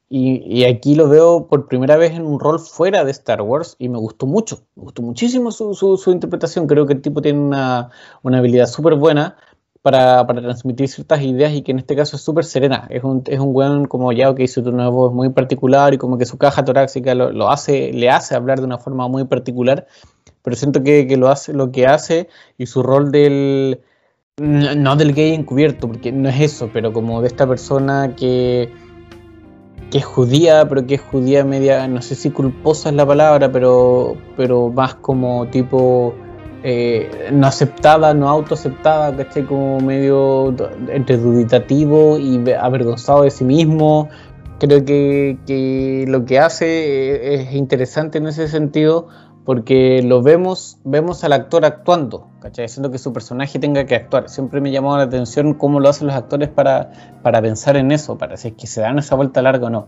Y, aquí lo veo por primera vez en un rol fuera de Star Wars y me gustó mucho, me gustó muchísimo su, interpretación. Creo que el tipo tiene una, una habilidad súper buena para, para, transmitir ciertas ideas y que en este caso es súper serena. Es un, es un weón como ya que hizo una voz muy particular y como que su caja torácica lo, hace, le hace hablar de una forma muy particular, pero siento que, que lo, hace, lo que hace y su rol del... No del gay encubierto, porque no es eso, pero como de esta persona que que es judía, pero que es judía media, no sé si culposa es la palabra, pero, pero más como tipo eh, no aceptada, no autoaceptada, ¿cachai? Como medio entre duditativo y avergonzado de sí mismo. Creo que, que lo que hace es interesante en ese sentido porque lo vemos, vemos al actor actuando, ¿cachai? Haciendo que su personaje tenga que actuar. Siempre me llamó la atención cómo lo hacen los actores para, para pensar en eso, para si es que se dan esa vuelta larga o no.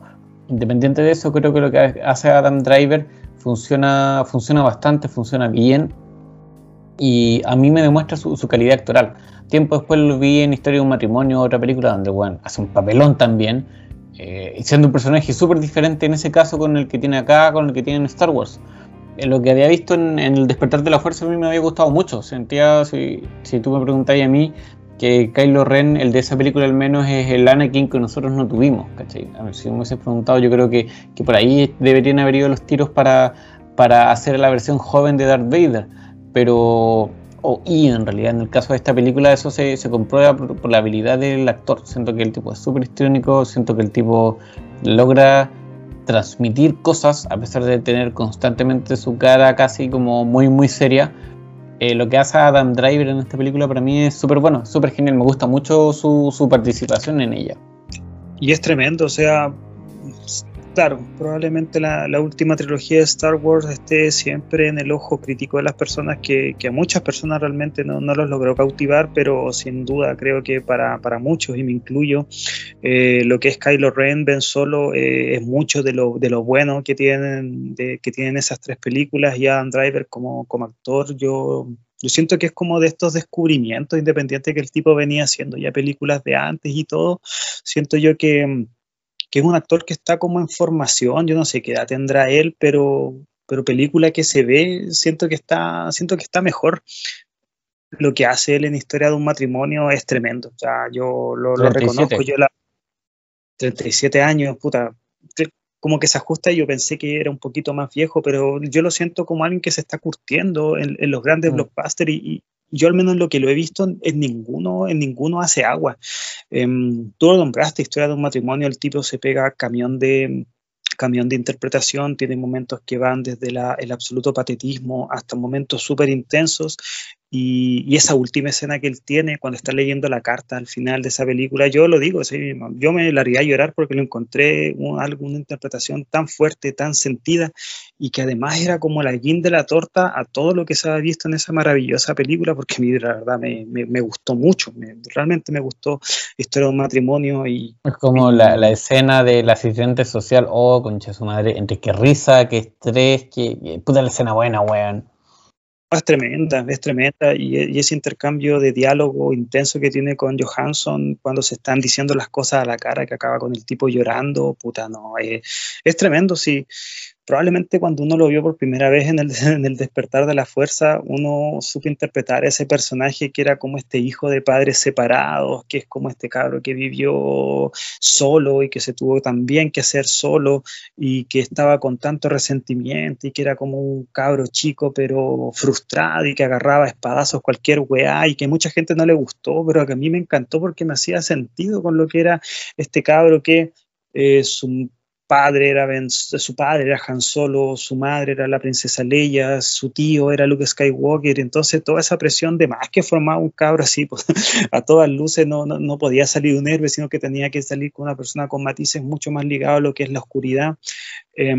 Independiente de eso, creo que lo que hace Adam Driver funciona, funciona bastante, funciona bien y a mí me demuestra su, calidad actoral. Tiempo después lo vi en Historia de un matrimonio, otra película donde, bueno, hace un papelón también, eh, siendo un personaje súper diferente en ese caso con el que tiene acá, con el que tiene en Star Wars lo que había visto en, El despertar de la fuerza a mí me había gustado mucho. Sentía, si, tú me preguntáis a mí, que Kylo Ren, el de esa película al menos, es el Anakin que nosotros no tuvimos, ¿cachai? A ver, si me hubiese preguntado, yo creo que, que, por ahí deberían haber ido los tiros para, para hacer la versión joven de Darth Vader. Pero, o y en realidad en el caso de esta película eso se, se comprueba por, por, la habilidad del actor. Siento que el tipo es súper histriónico, siento que el tipo logra transmitir cosas, a pesar de tener constantemente su cara casi como muy, muy seria. Eh, lo que hace Adam Driver en esta película para mí es súper bueno, súper genial. Me gusta mucho su, su participación en ella. Y es tremendo, o sea, claro, probablemente la, última trilogía de Star Wars esté siempre en el ojo crítico de las personas, que, a muchas personas realmente no, los logró cautivar, pero sin duda creo que para, muchos, y me incluyo, eh, lo que es Kylo Ren, Ben Solo, eh, es mucho de lo, de lo bueno que tienen, de, que tienen esas tres películas, y Adam Driver como, como actor, yo yo siento que es como de estos descubrimientos, independiente que el tipo venía haciendo ya películas de antes y todo, siento yo que, que es un actor que está como en formación, yo no sé qué edad tendrá él, pero, pero película que se ve, siento que está, siento que está mejor. Lo que hace él en Historia de un matrimonio es tremendo. O sea, yo lo, reconozco, yo la 37 años, puta, como que se ajusta y yo pensé que era un poquito más viejo, pero yo lo siento como alguien que se está curtiendo en, los grandes mm. blockbusters y, yo al menos lo que lo he visto en ninguno, en ninguno hace agua. Eh, tú lo nombraste, historia de un matrimonio, el tipo se pega camión de camión de interpretación, tiene momentos que van desde el absoluto patetismo hasta momentos súper intensos y, esa última escena que él tiene cuando está leyendo la carta al final de esa película, yo lo digo, yo me largué a llorar porque lo encontré un, una interpretación tan fuerte, tan sentida y que además era como la guinda de la torta a todo lo que se había visto en esa maravillosa película porque a mí la verdad me, me, gustó mucho, realmente me gustó Historia de un matrimonio y... Es como la, la, escena del asistente social, oh, concha su madre, entre qué risa, qué estrés, qué... Puta la escena buena, weón. Es tremenda, es tremenda y, ese intercambio de diálogo intenso que tiene con Johansson cuando se están diciendo las cosas a la cara que acaba con el tipo llorando, puta, no, es, es tremendo, sí probablemente cuando uno lo vio por primera vez en el, en el, despertar de la fuerza, uno supo interpretar a ese personaje que era como este hijo de padres separados, que es como este cabro que vivió solo y que se tuvo también que hacer solo y que estaba con tanto resentimiento y que era como un cabro chico pero frustrado y que agarraba espadazos cualquier weá y que mucha gente no le gustó, pero que a mí me encantó porque me hacía sentido con lo que era este cabro que eh, su padre era ben, su padre era Han Solo, su madre era la princesa Leia, su tío era Luke Skywalker, entonces toda esa presión de más que formaba un cabro así, pues, a todas luces no, no, no, podía salir un héroe, sino que tenía que salir con una persona con matices mucho más ligados a lo que es la oscuridad. Eh,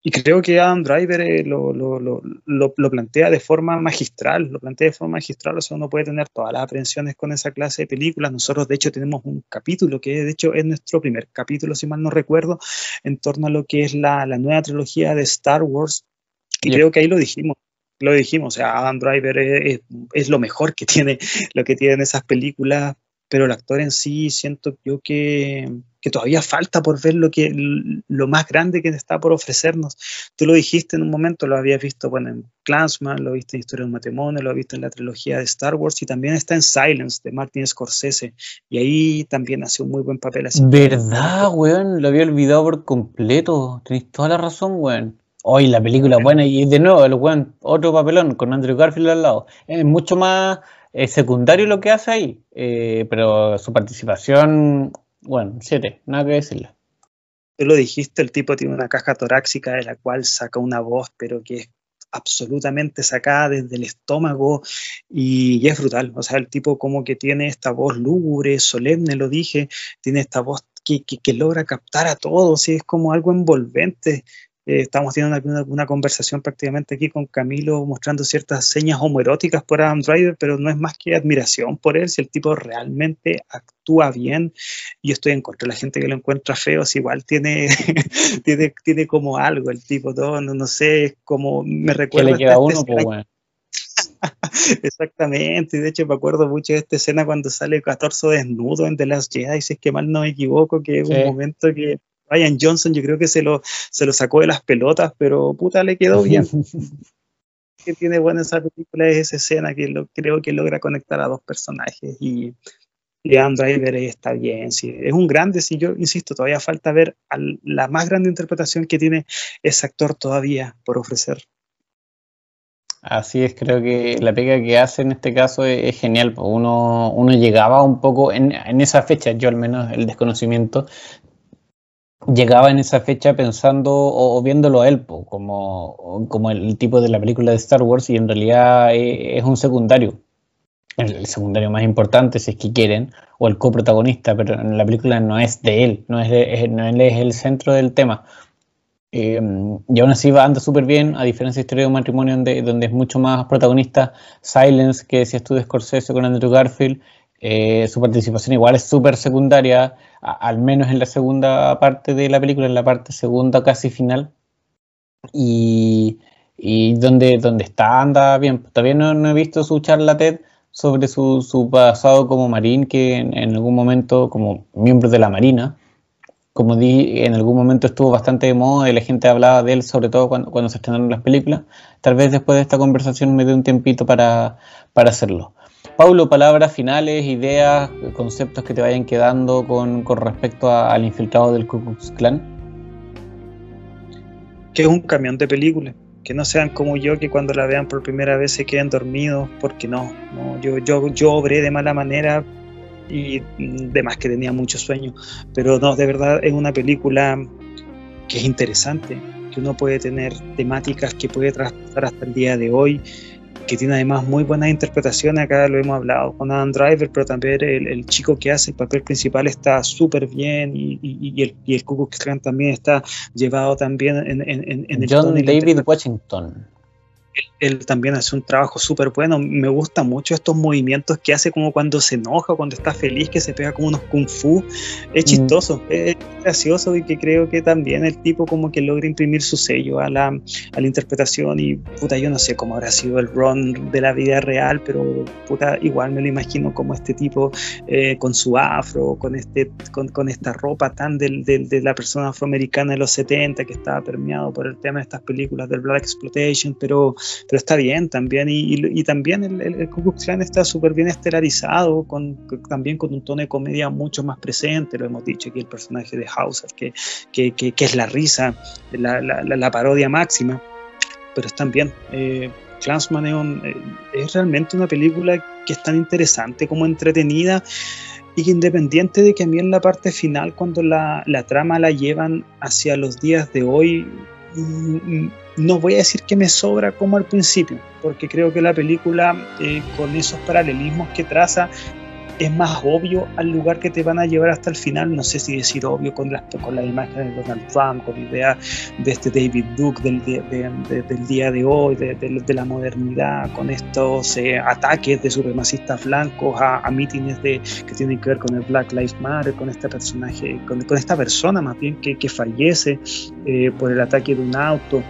y creo que Adam Driver eh, lo, lo, lo, lo, plantea de forma magistral, lo plantea de forma magistral, o sea, uno puede tener todas las aprensiones con esa clase de películas. Nosotros, de hecho, tenemos un capítulo que, de hecho, es nuestro primer capítulo, si mal no recuerdo, en torno a lo que es la, la nueva trilogía de Star Wars. Y creo que ahí lo dijimos, lo dijimos, o sea, Adam Driver es, es, lo mejor que tiene, lo que tienen esas películas, pero el actor en sí siento yo que, que todavía falta por ver lo, que, lo más grande que está por ofrecernos. Tú lo dijiste en un momento, lo habías visto bueno, en Clansman, lo viste en Historia de un matrimonio, lo viste en la trilogía de Star Wars y también está en Silence de Martin Scorsese. Y ahí también hace un muy buen papel. Así ¿Verdad, weón? Lo había olvidado por completo. Tenéis toda la razón, weón. Hoy la película buena y de nuevo el weón, otro papelón con Andrew Garfield al lado. Es mucho más eh, secundario lo que hace ahí, eh, pero su participación, bueno, siete, nada que decirle. Tú lo dijiste, el tipo tiene una caja torácica de la cual saca una voz, pero que es absolutamente sacada desde el estómago y, es brutal. O sea, el tipo como que tiene esta voz lúgubre, solemne, lo dije, tiene esta voz que, que, logra captar a todos y es como algo envolvente. Eh, estamos teniendo una, conversación prácticamente aquí con Camilo mostrando ciertas señas homoeróticas por Adam Driver, pero no es más que admiración por él, si el tipo realmente actúa bien. Yo estoy en contra de la gente que lo encuentra feo, si igual tiene, tiene, tiene como algo el tipo, todo, no, no sé, es como me recuerda. le queda uno, pues bueno. Exactamente, de hecho me acuerdo mucho de esta escena cuando sale 14 desnudo en The Last Jedi, si es que mal no me equivoco, que es un momento que Ryan Johnson yo creo que se lo, se lo sacó de las pelotas, pero puta le quedó bien. que tiene buena esa película es esa escena que lo, creo que logra conectar a dos personajes y Leon Driver está bien, sí, es un grande, sí, yo insisto, todavía falta ver la más grande interpretación que tiene ese actor todavía por ofrecer. Así es, creo que la pega que hace en este caso es, genial. Uno, uno llegaba un poco en, en, esa fecha, yo al menos el desconocimiento, llegaba en esa fecha pensando o, viéndolo a él como, como el tipo de la película de Star Wars y en realidad es, un secundario. El, secundario más importante, si es que quieren, o el coprotagonista, pero en la película no es de él, no es, no él es el centro del tema. Eh, y aún así va, anda súper bien, a diferencia de Historia de un matrimonio donde, donde es mucho más protagonista Silence, que decías tú de Scorsese con Andrew Garfield, eh, su participación igual es súper secundaria, al menos en la segunda parte de la película, en la parte segunda casi final. Y, donde, donde está, anda bien. Todavía no, he visto su charla TED sobre su, su pasado como marín, que en, algún momento, como miembro de la Marina, como di, en algún momento estuvo bastante de moda y la gente hablaba de él, sobre todo cuando, cuando se estrenaron las películas. Tal vez después de esta conversación me dé un tiempito para, para hacerlo. Paulo, palabras finales, ideas, conceptos que te vayan quedando con, respecto al infiltrado del Ku Klux Klan. Que es un camión de películas, que no sean como yo, que cuando la vean por primera vez se queden dormidos, porque no, yo, yo, yo obré de mala manera y de más que tenía mucho sueño, pero no, de verdad es una película que es interesante, que uno puede tener temáticas que puede traspasar hasta el día de hoy que tiene además muy buenas interpretaciones, acá lo hemos hablado con Adam Driver, pero también el, chico que hace el papel principal está súper bien y, y, el, y el también está llevado también en, en, en el... John David Washington él también hace un trabajo súper bueno. Me gusta mucho estos movimientos que hace como cuando se enoja, cuando está feliz, que se pega como unos kung fu. Es mm. chistoso, es gracioso y que creo que también el tipo como que logra imprimir su sello a la, a la interpretación y puta, yo no sé cómo habrá sido el Ron de la vida real, pero puta, igual me lo imagino como este tipo eh, con su afro, con, este, con, con esta ropa tan del, de la persona afroamericana de los 70 que estaba permeado por el tema de estas películas del Black Exploitation, pero pero está bien también, y, también el, el, Ku Klux Klan está súper bien estelarizado, con, también con un tono de comedia mucho más presente, lo hemos dicho aquí, el personaje de Hauser, que, que, que, es la risa, la, la, la, parodia máxima, pero están bien. Eh, Clansman es, eh, es realmente una película que es tan interesante como entretenida y que independiente de que a mí en la parte final, cuando la, la trama la llevan hacia los días de hoy, no voy a decir que me sobra como al principio, porque creo que la película, eh, con esos paralelismos que traza, es más obvio al lugar que te van a llevar hasta el final. No sé si decir obvio con las, con las imágenes de Donald Trump, con la idea de este David Duke del, del día de hoy, de, la modernidad, con estos eh, ataques de supremacistas blancos a, a mítines de, que tienen que ver con el Black Lives Matter, con este personaje, con, esta persona más bien que, que fallece eh, por el ataque de un auto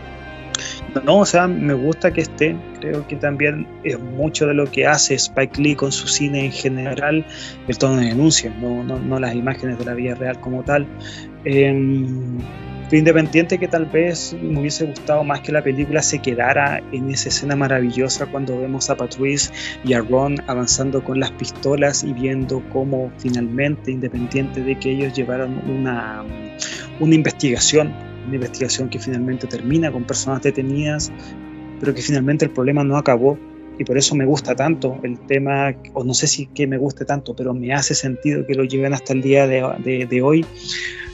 No, o sea, me gusta que esté. Creo que también es mucho de lo que hace Spike Lee con su cine en general, el tono de denuncia, no, no, las imágenes de la vida real como tal. Eh, independiente que tal vez me hubiese gustado más que la película se quedara en esa escena maravillosa cuando vemos a Patrice y a Ron avanzando con las pistolas y viendo cómo finalmente, independiente de que ellos llevaron una, una investigación, una investigación que finalmente termina con personas detenidas, pero que finalmente el problema no acabó. Y por eso me gusta tanto el tema, o no sé si que me guste tanto, pero me hace sentido que lo lleven hasta el día de, de hoy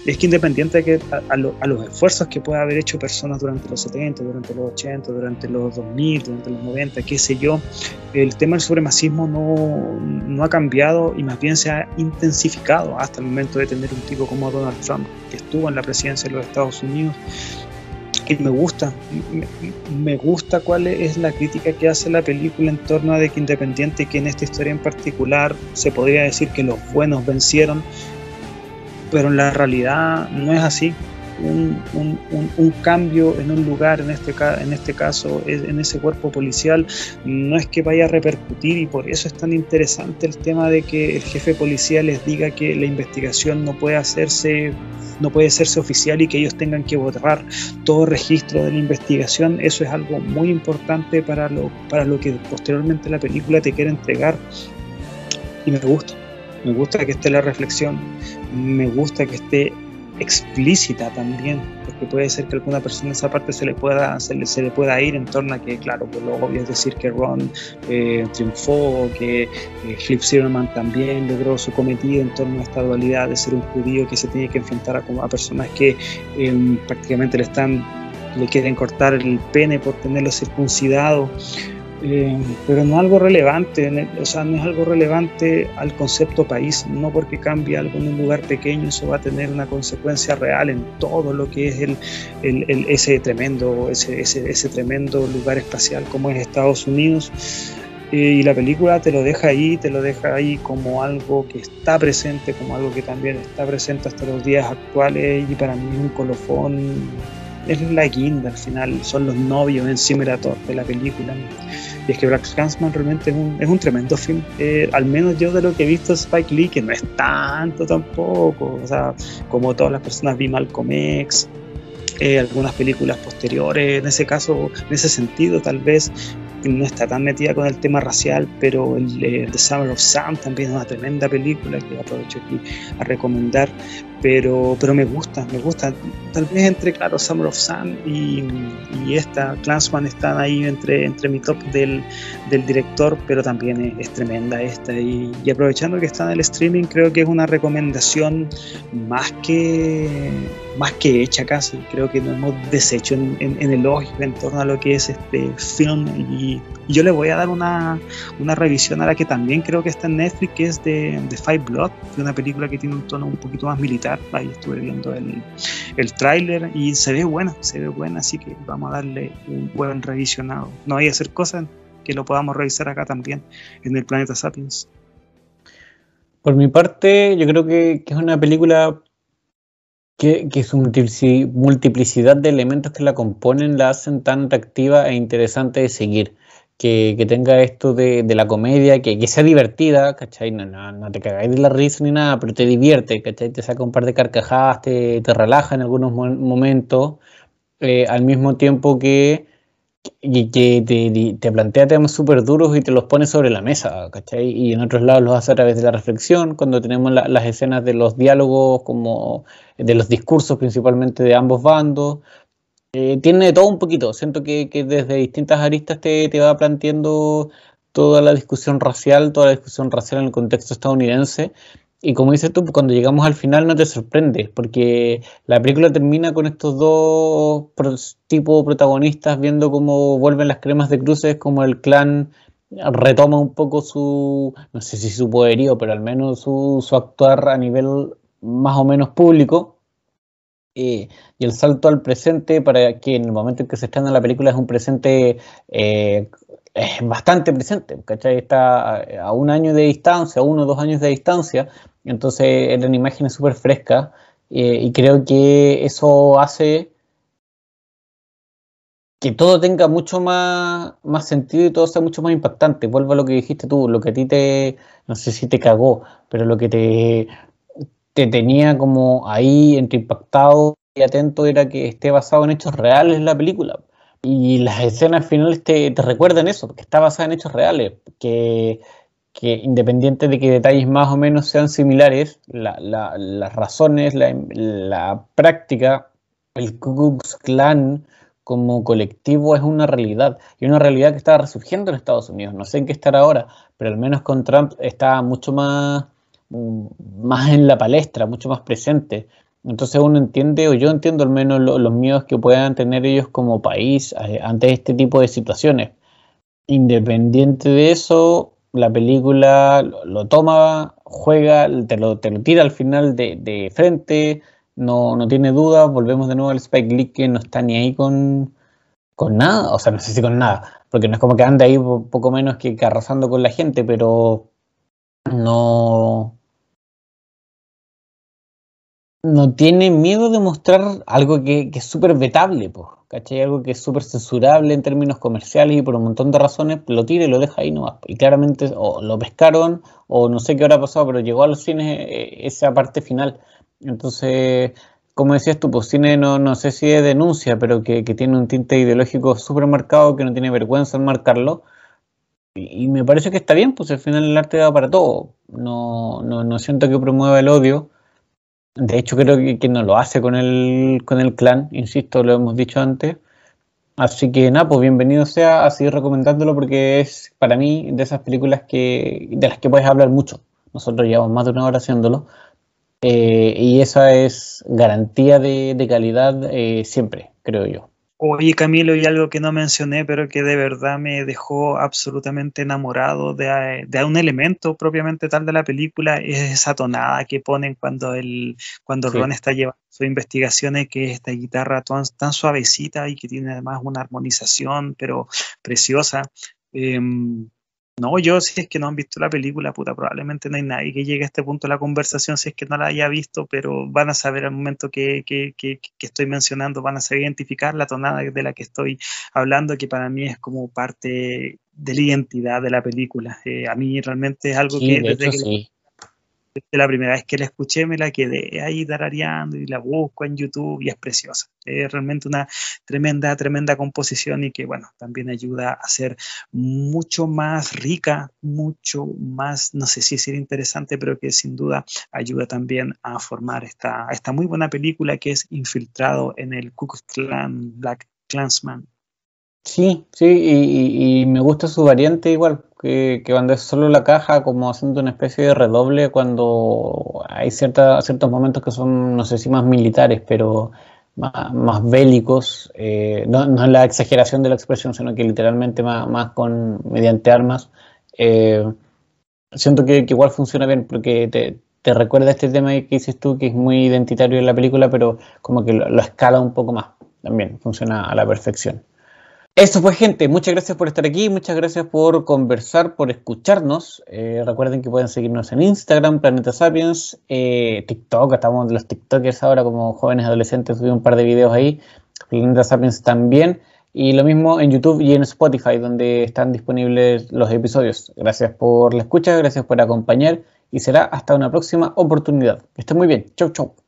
es que independiente de que a, los esfuerzos que pueda haber hecho personas durante los 70, durante los 80, durante los 2000, durante los 90, qué sé yo, el tema del supremacismo no, no ha cambiado y más bien se ha intensificado hasta el momento de tener un tipo como Donald Trump, que estuvo en la presidencia de los Estados Unidos que me gusta, me, gusta cuál es la crítica que hace la película en torno a de que independiente que en esta historia en particular se podría decir que los buenos vencieron, pero en la realidad no es así. Un, cambio en un lugar, en este, en este caso, en ese cuerpo policial, no es que vaya a repercutir y por eso es tan interesante el tema de que el jefe policial les diga que la investigación no puede hacerse no puede hacerse oficial y que ellos tengan que borrar todo registro de la investigación. Eso es algo muy importante para lo, para lo que posteriormente la película te quiere entregar y me gusta me gusta que esté la reflexión, me gusta que esté explícita también, porque puede ser que alguna persona esa parte se le pueda se le, se le pueda ir en torno a que, claro, pues lo obvio es decir que Ron eh, triunfó, que eh, Flip Zimmerman también logró su cometido en torno a esta dualidad de ser un judío que se tiene que enfrentar a, a personas que em, prácticamente le están le quieren cortar el pene por tenerlo circuncidado eh, pero no algo relevante, o sea, no es algo relevante al concepto país, no porque cambie algo en un lugar pequeño, eso va a tener una consecuencia real en todo lo que es el, ese, tremendo, ese, ese, ese, tremendo lugar espacial como es Estados Unidos. Eh, y la película te lo deja ahí, te lo deja ahí como algo que está presente, como algo que también está presente hasta los días actuales y para mí un colofón es la guinda al final, son los novios encima de la película. Y es que Black Clansman realmente es un, es un tremendo film. Eh, al menos yo de lo que he visto Spike Lee, que no es tanto tampoco. O sea, como todas las personas vi Malcolm X, eh, algunas películas posteriores, en ese caso, en ese sentido, tal vez no está tan metida con el tema racial, pero el, eh, The Summer of Sam también es una tremenda película que aprovecho aquí a recomendar, pero, pero me gusta, me gusta. Tal vez entre, claro, Summer of Sam y, esta, Clansman, están ahí entre, entre mi top del, del director, pero también es, tremenda esta. Y, y, aprovechando que está en el streaming, creo que es una recomendación más que, más que hecha casi. Creo que nos hemos deshecho en, en, en el ojo en torno a lo que es este film y yo le voy a dar una, una, revisión a la que también creo que está en Netflix, que es de, de Five Blood, de una película que tiene un tono un poquito más militar. Ahí estuve viendo el, el tráiler y se ve buena, se ve buena, así que vamos a darle un buen revisionado. No hay que hacer cosas que lo podamos revisar acá también en el planeta Sapiens. Por mi parte, yo creo que es una película que, que, su multiplicidad de elementos que la componen la hacen tan atractiva e interesante de seguir. Que, que tenga esto de, de la comedia, que, que, sea divertida, ¿cachai? No, no, no, te cagáis de la risa ni nada, pero te divierte, ¿cachai? Te saca un par de carcajadas, te, te relaja en algunos momentos, eh, al mismo tiempo que y que te, te, plantea temas súper duros y te los pone sobre la mesa, ¿cachai? Y en otros lados los hace a través de la reflexión, cuando tenemos la, las escenas de los diálogos, como de los discursos principalmente de ambos bandos. Eh, tiene todo un poquito, siento que, desde distintas aristas te, va planteando toda la discusión racial, toda la discusión racial en el contexto estadounidense, y como dices tú, cuando llegamos al final no te sorprende, porque la película termina con estos dos tipos protagonistas viendo cómo vuelven las cremas de cruces, como el clan retoma un poco su, no sé si su poderío, pero al menos su, su actuar a nivel más o menos público. Eh, y el salto al presente, para que en el momento en que se estrena la película es un presente eh, bastante presente, ¿cachai? Está a un año de distancia, uno o dos años de distancia, entonces eran imágenes súper frescas eh, y creo que eso hace que todo tenga mucho más, más sentido y todo sea mucho más impactante. Vuelvo a lo que dijiste tú, lo que a ti te, no sé si te cagó, pero lo que te, te tenía como ahí entre impactado y atento era que esté basado en hechos reales la película. Y las escenas finales te, recuerdan eso, que está basada en hechos reales, que, que independiente de que detalles más o menos sean similares, las razones, la, práctica, el Ku Klux Klan como colectivo es una realidad y una realidad que está resurgiendo en Estados Unidos. No sé en qué estará ahora, pero al menos con Trump está mucho más, más en la palestra, mucho más presente. Entonces uno entiende, o yo entiendo al menos los miedos que puedan tener ellos como país eh, ante este tipo de situaciones. Independiente de eso, la película lo, toma, juega, te lo, te lo, tira al final de, de frente, no, no, tiene duda, volvemos de nuevo al Spike Lee que no está ni ahí con, con nada, o sea, no sé si con nada, porque no es como que ande ahí poco menos que, que arrasando con la gente, pero no no tiene miedo de mostrar algo que, es súper vetable, pues, ¿cachai? Algo que es súper censurable en términos comerciales y por un montón de razones, lo tira y lo deja ahí nomás. Y claramente o lo pescaron o no sé qué habrá pasado, pero llegó a los cines eh, esa parte final. Entonces, como decías tú, pues cine no, no sé si es denuncia, pero que, tiene un tinte ideológico súper marcado, que no tiene vergüenza en marcarlo. Y, me parece que está bien, pues al final el arte va para todo. No, no, no siento que promueva el odio de hecho, creo que, no lo hace con el, con el clan, insisto, lo hemos dicho antes. Así que nada, pues bienvenido sea a seguir recomendándolo porque es para mí de esas películas que, de las que puedes hablar mucho. Nosotros llevamos más de una hora haciéndolo. Eh, y esa es garantía de, calidad eh, siempre, creo yo. Oye Camilo, y algo que no mencioné, pero que de verdad me dejó absolutamente enamorado de, un elemento propiamente tal de la película, es esa tonada que ponen cuando, el, cuando Ron está llevando sus investigaciones, que es esta guitarra tan, suavecita y que tiene además una armonización, pero preciosa. Em, no, yo si es que no han visto la película, puta, probablemente no hay nadie que llegue a este punto de la conversación si es que no la haya visto, pero van a saber al momento que, que, que, estoy mencionando, van a saber identificar la tonada de la que estoy hablando, que para mí es como parte de la identidad de la película. Eh, a mí realmente es algo que desde que la primera vez que la escuché me la quedé ahí tarareando y la busco en YouTube y es preciosa. Es realmente una tremenda, tremenda composición y que, bueno, también ayuda a ser mucho más rica, mucho más, no sé si es interesante, pero que sin duda ayuda también a formar esta, esta muy buena película que es Infiltrado en el Ku Klux Klan, Black Klansman. Sí, sí, y, me gusta su variante igual, que, cuando es solo la caja, como haciendo una especie de redoble cuando hay cierta, ciertos momentos que son, no sé si más militares, pero más, bélicos, eh, no, es la exageración de la expresión, sino que literalmente más, más con mediante armas. Eh, siento que, igual funciona bien, porque te, te, recuerda este tema que dices tú, que es muy identitario en la película, pero como que lo escala un poco más, también funciona a la perfección. Eso fue gente, muchas gracias por estar aquí, muchas gracias por conversar, por escucharnos. Eh, recuerden que pueden seguirnos en Instagram, Planeta Sapiens, eh, TikTok, estamos los TikTokers ahora como jóvenes adolescentes, subí un par de videos ahí, Planeta Sapiens también, y lo mismo en YouTube y en Spotify, donde están disponibles los episodios. Gracias por la escucha, gracias por acompañar y será hasta una próxima oportunidad. Que estén muy bien, chau chau.